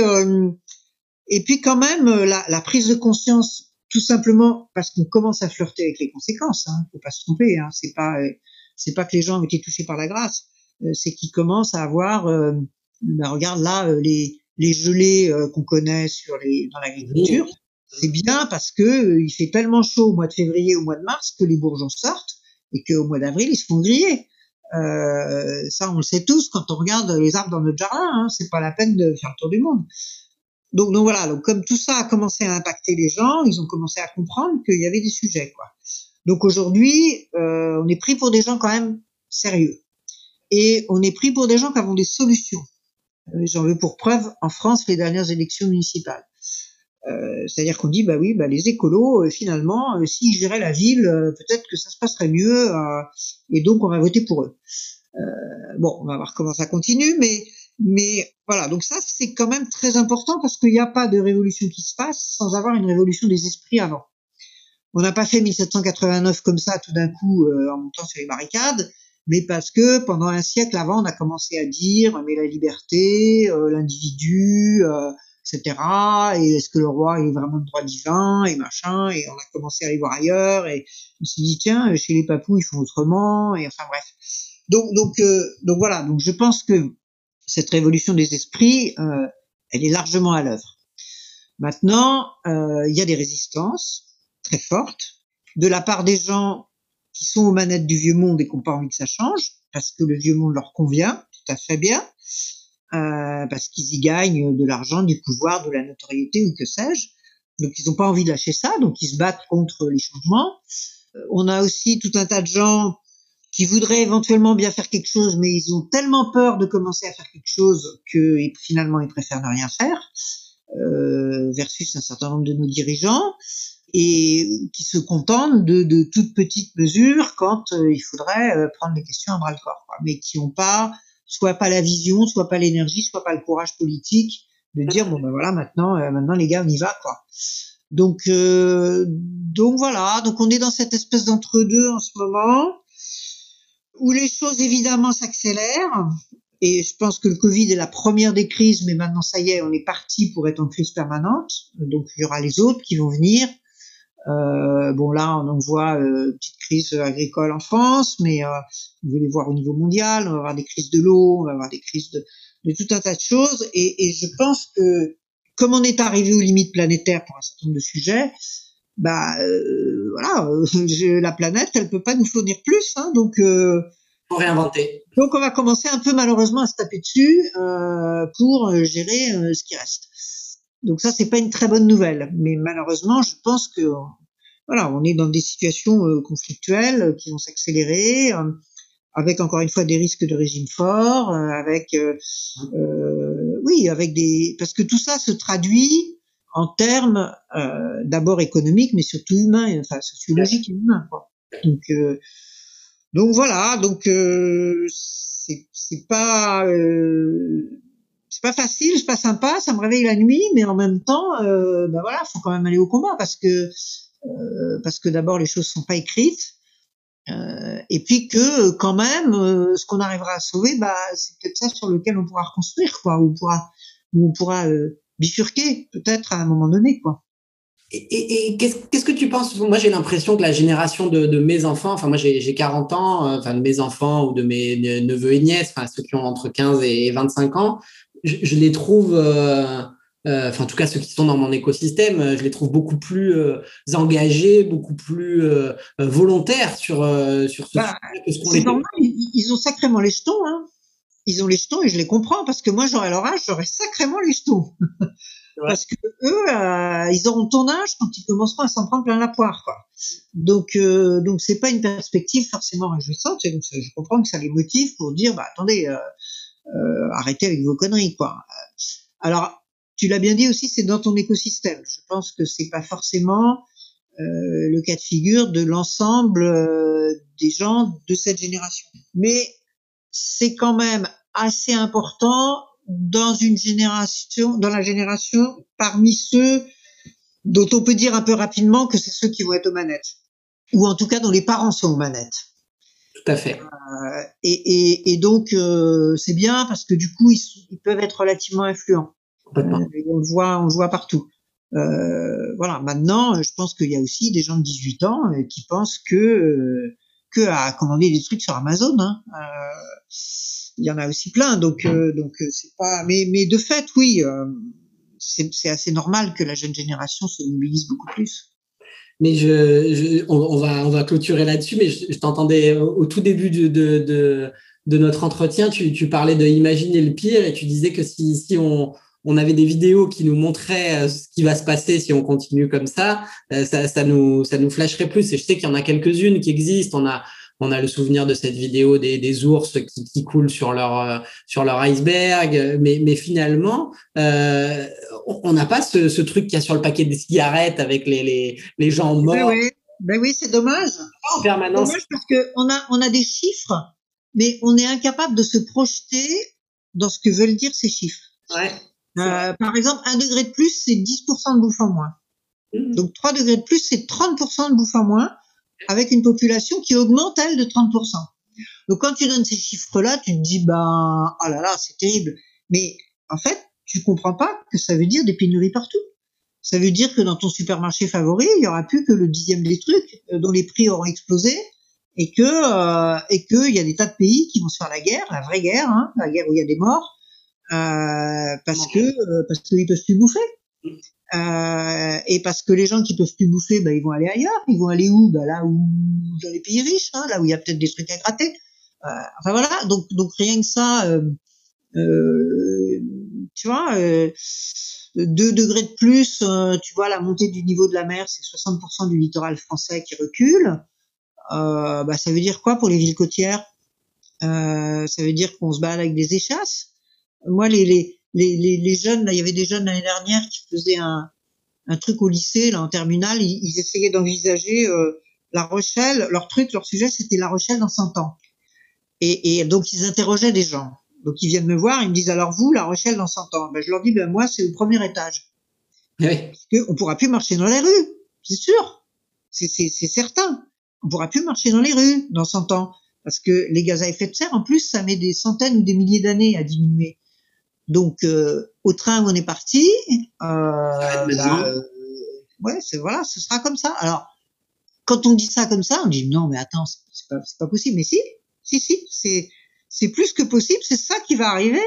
et puis quand même la, la, prise de conscience, tout simplement parce qu'on commence à flirter avec les conséquences. Hein, faut pas se tromper. Hein, c'est pas c'est pas que les gens ont été touchés par la grâce. Euh, c'est qu'ils commencent à avoir, euh, ben regarde là, euh, les, les gelées qu'on connaît sur les, dans l'agriculture, c'est bien parce que il fait tellement chaud au mois de février, au mois de mars, que les bourgeons sortent et qu'au mois d'avril, ils se font griller. Euh, ça, on le sait tous quand on regarde les arbres dans notre jardin. Hein, c'est pas la peine de faire le tour du monde. Donc, donc voilà. Donc comme tout ça a commencé à impacter les gens, ils ont commencé à comprendre qu'il y avait des sujets. Quoi. Donc aujourd'hui, euh, on est pris pour des gens quand même sérieux et on est pris pour des gens qui avons des solutions. Euh, j'en veux pour preuve en France les dernières élections municipales. Euh, C'est-à-dire qu'on dit bah oui, bah les écolos euh, finalement, euh, s'ils géraient la ville, peut-être que ça se passerait mieux, et donc on va voter pour eux. bon, on va voir comment ça continue, mais mais voilà, donc ça c'est quand même très important parce qu'il n'y a pas de révolution qui se passe sans avoir une révolution des esprits avant. On n'a pas fait 1789 comme ça tout d'un coup en montant sur les barricades mais parce que pendant un siècle avant, on a commencé à dire mais la liberté, euh, l'individu, euh, etc. Et est-ce que le roi est vraiment le droit divin et machin Et on a commencé à aller voir ailleurs et on s'est dit tiens, chez les papous ils font autrement et enfin bref. Donc donc euh, donc voilà. Donc je pense que cette révolution des esprits, euh, elle est largement à l'œuvre. Maintenant, il y a des résistances très fortes de la part des gens qui sont aux manettes du vieux monde et qui n'ont pas envie que ça change, parce que le vieux monde leur convient tout à fait bien, euh, parce qu'ils y gagnent de l'argent, du pouvoir, de la notoriété ou que sais-je. Donc ils n'ont pas envie de lâcher ça, donc ils se battent contre les changements. Euh, on a aussi tout un tas de gens qui voudraient éventuellement bien faire quelque chose, mais ils ont tellement peur de commencer à faire quelque chose que finalement ils préfèrent ne rien faire, euh, versus un certain nombre de nos dirigeants, et qui se contentent de, de toutes petites mesures quand euh, il faudrait euh, prendre les questions à bras le corps, quoi, mais qui n'ont pas soit pas la vision, soit pas l'énergie, soit pas le courage politique de dire bon ben voilà maintenant euh, maintenant les gars on y va quoi. Donc donc voilà donc on est dans cette espèce d'entre deux en ce moment où les choses évidemment s'accélèrent. Et je pense que le Covid est la première des crises, mais maintenant ça y est, on est parti pour être en crise permanente. Donc il y aura les autres qui vont venir. Euh, bon là, on en voit euh, petite crise agricole en France, mais euh, on va les voir au niveau mondial. On va avoir des crises de l'eau, on va avoir des crises de, de, tout un tas de choses. Et, et, je pense que comme on est arrivé aux limites planétaires pour un certain nombre de sujets, bah euh, voilà, euh, la planète, elle peut pas nous fournir plus, hein, donc euh, pour réinventer. Donc on va commencer un peu malheureusement à se taper dessus euh, pour gérer ce qui reste. Donc ça c'est pas une très bonne nouvelle, mais malheureusement je pense que voilà, on est dans des situations conflictuelles qui vont s'accélérer avec encore une fois des risques de régime fort, avec oui, avec des parce que tout ça se traduit en termes euh, d'abord économiques, mais surtout humains, enfin sociologiques et humains. Quoi. Donc, euh, donc voilà, donc euh, c'est pas euh, c'est pas facile, c'est pas sympa, ça me réveille la nuit, mais en même temps, euh, ben voilà, faut quand même aller au combat parce que euh, parce que d'abord les choses sont pas écrites. Euh, et puis que quand même, euh, ce qu'on arrivera à sauver, bah, c'est peut-être ça sur lequel on pourra reconstruire, quoi, ou on pourra, on pourra bifurquer peut-être à un moment donné, quoi. Et, qu'est-ce que tu penses? Moi, j'ai l'impression que la génération de, de, mes enfants, enfin moi j'ai 40 ans, enfin de mes enfants ou de mes neveux et nièces, enfin ceux qui ont entre 15 et 25 ans, je, je les trouve, euh, euh, enfin en tout cas ceux qui sont dans mon écosystème, je les trouve beaucoup plus euh, engagés, beaucoup plus euh, volontaires sur sur ce bah, sujet normal, ils, ils, ont sacrément les jetons, hein ils ont les jetons et je les comprends parce que moi j'aurais leur âge, j'aurais sacrément les jetons. parce que eux, euh, ils auront ton âge quand ils commenceront à s'en prendre plein la poire. Quoi. Donc, euh, donc c'est pas une perspective forcément réjouissante. Et donc, je comprends que ça les motive pour dire, bah attendez, euh, euh, arrêtez avec vos conneries, quoi. Alors, tu l'as bien dit aussi, c'est dans ton écosystème. Je pense que c'est pas forcément euh, le cas de figure de l'ensemble euh, des gens de cette génération. Mais c'est quand même assez important dans une génération, dans la génération parmi ceux dont on peut dire un peu rapidement que c'est ceux qui vont être aux manettes, ou en tout cas dont les parents sont aux manettes. Tout à fait. Euh, et, et, et, donc euh, c'est bien parce que du coup ils, ils peuvent être relativement influents. Euh, on le voit, on le voit partout. Voilà. Maintenant, je pense qu'il y a aussi des gens de 18 ans qui pensent que que à commander des trucs sur Amazon. Hein. il y en a aussi plein. Donc donc c'est pas. Mais mais de fait, oui, c'est assez normal que la jeune génération se mobilise beaucoup plus. Mais je, je on, va on va clôturer là-dessus. Mais je, t'entendais au, tout début de, de, de, de notre entretien, tu, tu parlais de imaginer le pire et tu disais que si si on on avait des vidéos qui nous montraient euh, ce qui va se passer si on continue comme ça, euh, ça, ça nous, ça nous flasherait plus. Et je sais qu'il y en a quelques-unes qui existent. On a, on a le souvenir de cette vidéo des, des ours qui, qui, coulent sur leur, euh, sur leur iceberg. Mais, mais finalement, euh, on n'a pas ce, ce truc qu'il y a sur le paquet des cigarettes avec les, les, les gens morts. Ben oui, ben oui c'est dommage. En permanence. dommage parce qu'on a, on a des chiffres, mais on est incapable de se projeter dans ce que veulent dire ces chiffres. Ouais. Euh, par exemple, un degré de plus, c'est 10% de bouffe en moins. Mmh. Donc 3 degrés de plus, c'est 30% de bouffe en moins, avec une population qui augmente, elle, de 30%. Donc quand tu donnes ces chiffres-là, tu te dis, ben, oh là là, c'est terrible. Mais en fait, tu comprends pas que ça veut dire des pénuries partout. Ça veut dire que dans ton supermarché favori, il y aura plus que le dixième des trucs euh, dont les prix auront explosé et que euh, et que il y a des tas de pays qui vont se faire la guerre, la vraie guerre, hein, la guerre où il y a des morts, euh, parce que euh, parce qu'ils peuvent plus bouffer. Euh, et parce que les gens qui peuvent plus bouffer, bah, ils vont aller ailleurs. Ils vont aller où? Bah, Là où dans les pays riches, hein, là où il y a peut-être des trucs à gratter. Euh, enfin voilà, donc donc rien que ça, euh, euh, tu vois, 2 degrés de plus, tu vois, la montée du niveau de la mer, c'est 60% du littoral français qui recule. bah, ça veut dire quoi pour les villes côtières? Ça veut dire qu'on se balade avec des échasses. Moi, les, les, les, les, jeunes, là, il y avait des jeunes l'année dernière qui faisaient un, un truc au lycée, là, en terminale, ils, ils essayaient d'envisager La Rochelle. Leur truc, leur sujet, c'était La Rochelle dans 100 ans. Et, et, donc, ils interrogeaient des gens. Donc, ils viennent me voir, ils me disent, alors vous, La Rochelle dans 100 ans? Ben, Je leur dis, ben moi, c'est au premier étage. Oui. Parce qu'on pourra plus marcher dans les rues, c'est sûr. C'est certain. On pourra plus marcher dans les rues dans 100 ans. Parce que les gaz à effet de serre, en plus, ça met des centaines ou des milliers d'années à diminuer. Donc, euh, au train où on est parti, euh, là, euh, ouais, c'est voilà, ce sera comme ça. Alors, quand on dit ça comme ça, on dit non, mais attends, c'est pas, pas possible. Mais si, si, si, c'est c'est plus que possible, c'est ça qui va arriver.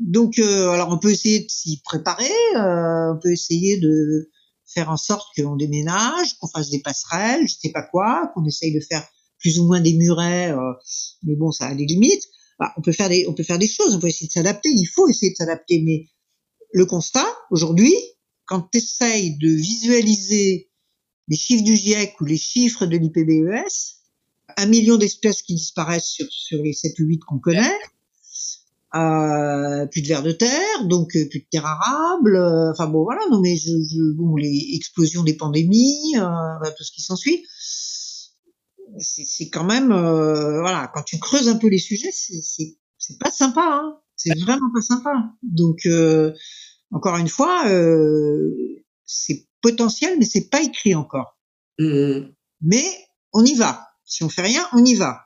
Donc, euh, alors on peut essayer de s'y préparer, euh, on peut essayer de faire en sorte qu'on déménage, qu'on fasse des passerelles, je sais pas quoi, qu'on essaye de faire plus ou moins des murets, euh, mais bon, ça a des limites. Bah, on peut faire des, on peut faire des choses, on peut essayer de s'adapter. Il faut essayer de s'adapter, mais le constat aujourd'hui, quand tu essayes de visualiser les chiffres du GIEC ou les chiffres de l'IPBES, un million d'espèces qui disparaissent sur, sur les 7 ou 8 qu'on connaît, euh, plus de vers de terre, donc euh, plus de terre arable, euh, enfin bon voilà, non mais je, je, bon les explosions des pandémies, euh, tout ce qui s'ensuit, c'est quand même euh, voilà, quand tu creuses un peu les sujets, c'est c'est pas sympa, hein, c'est vraiment pas sympa. Donc encore une fois, c'est potentiel, mais c'est pas écrit encore. Mmh. Mais on y va. Si on fait rien, on y va.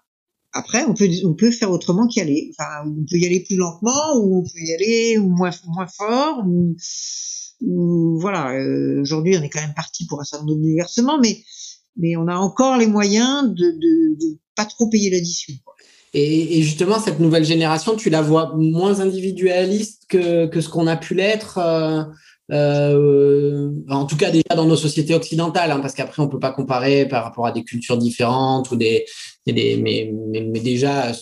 Après, on peut, on peut faire autrement qu'y aller. Enfin, on peut y aller plus lentement, ou on peut y aller moins, moins fort, ou, ou voilà. Euh, Aujourd'hui, on est quand même parti pour un certain nombre de bouleversements, mais, mais on a encore les moyens de, de, de pas trop payer l'addition. Et, et, justement, cette nouvelle génération, tu la vois moins individualiste que, que ce qu'on a pu l'être euh, euh, en tout cas déjà dans nos sociétés occidentales, hein, parce qu'après on peut pas comparer par rapport à des cultures différentes ou des, des mais, mais, mais, déjà.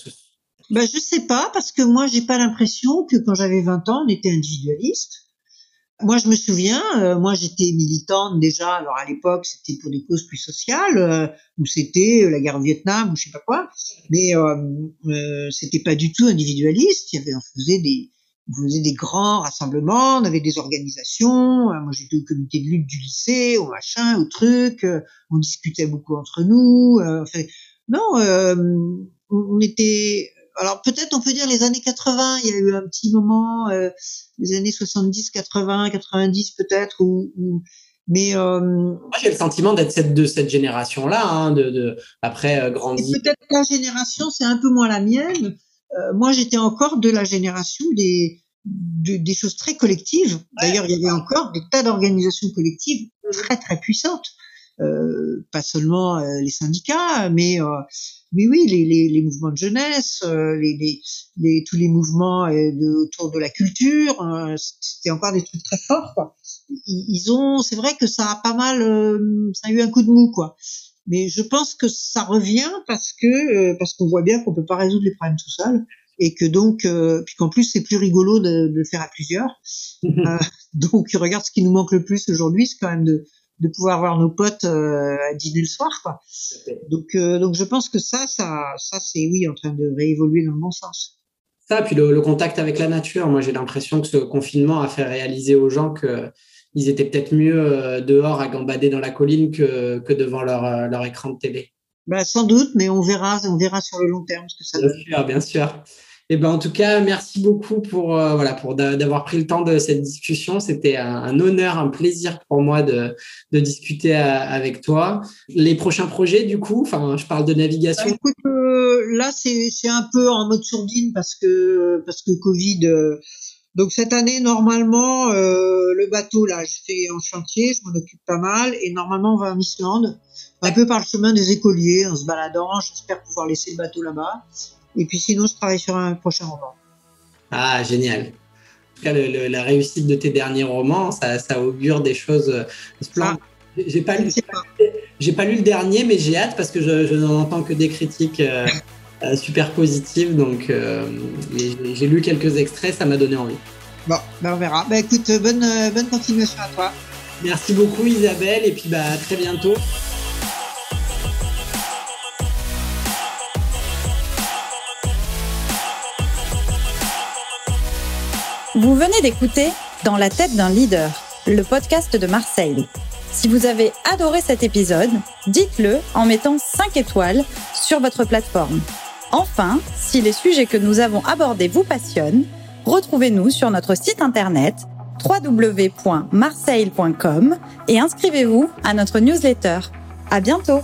Ben, je sais pas parce que moi j'ai pas l'impression que quand j'avais 20 ans on était individualiste. Moi je me souviens, euh, moi j'étais militante déjà. Alors à l'époque c'était pour des causes plus sociales, euh, ou c'était la guerre au Vietnam ou je sais pas quoi, mais euh, c'était pas du tout individualiste. Il y avait on faisait des on faisait des grands rassemblements, on avait des organisations. Euh, moi, j'étais au comité de lutte du lycée, au machin, au truc. Euh, on discutait beaucoup entre nous. Euh, enfin, non, on était. Alors peut-être on peut dire les années 80. Il y a eu un petit moment, les années 70, 80, 90 peut-être, où, mais euh, moi j'ai le sentiment d'être cette, de cette génération-là, hein, de, de après euh, grandir. Peut-être ta génération, c'est un peu moins la mienne. Euh, moi, j'étais encore de la génération des des choses très collectives. D'ailleurs, il y avait encore des tas d'organisations collectives très très puissantes. Euh, pas seulement euh, les syndicats, mais euh, mais oui, les, les, les, mouvements de jeunesse, les, les, tous les mouvements de, autour de la culture, c'était encore des trucs très forts. Quoi. Ils, ont, c'est vrai que ça a pas mal, ça a eu un coup de mou, quoi. Mais je pense que ça revient parce que parce qu'on voit bien qu'on peut pas résoudre les problèmes tout seul et que donc puis qu'en plus c'est plus rigolo de, de, le faire à plusieurs. euh, donc regarde ce qui nous manque le plus aujourd'hui, c'est quand même de de pouvoir voir nos potes euh, à dîner le soir quoi. Donc euh, donc je pense que ça ça ça c'est oui en train de réévoluer dans le bon sens. Ça puis le, le contact avec la nature, moi j'ai l'impression que ce confinement a fait réaliser aux gens que ils étaient peut-être mieux euh, dehors à gambader dans la colline que, que devant leur, leur écran de télé. Bah, sans doute, mais on verra, on verra sur le long terme ce que ça bien Sûr, bien sûr. Eh ben, en tout cas, merci beaucoup pour, euh, voilà, pour d'avoir pris le temps de cette discussion. C'était un, honneur, un plaisir pour moi de, de discuter à, avec toi. Les prochains projets, du coup, enfin, je parle de navigation. Bah, écoute, euh, là, c'est un peu en mode sourdine parce que, parce que Covid, euh, donc cette année, normalement, euh, le bateau, là, je fais en chantier, je m'en occupe pas mal, et normalement, on va en Islande, un peu par le chemin des écoliers, en se baladant, j'espère pouvoir laisser le bateau là-bas. Et puis sinon, je travaille sur un prochain roman. Ah, génial. En tout cas, le, le, la réussite de tes derniers romans, ça, ça augure des choses euh, splendides. Ah, j'ai pas, lu, j'ai pas lu le dernier, mais j'ai hâte parce que je, je n'en entends que des critiques. Euh, euh, super positive. Donc, euh, j'ai lu quelques extraits, ça m'a donné envie. Bon, ben on verra. Bah écoute, bonne, bonne continuation à toi. Merci beaucoup Isabelle et puis bah à très bientôt. Vous venez d'écouter Dans la tête d'un leader, le podcast de Marseille. Si vous avez adoré cet épisode, dites-le en mettant 5 étoiles sur votre plateforme. Enfin, si les sujets que nous avons abordés vous passionnent, retrouvez-nous sur notre site internet www.marseille.com et inscrivez-vous à notre newsletter. À bientôt!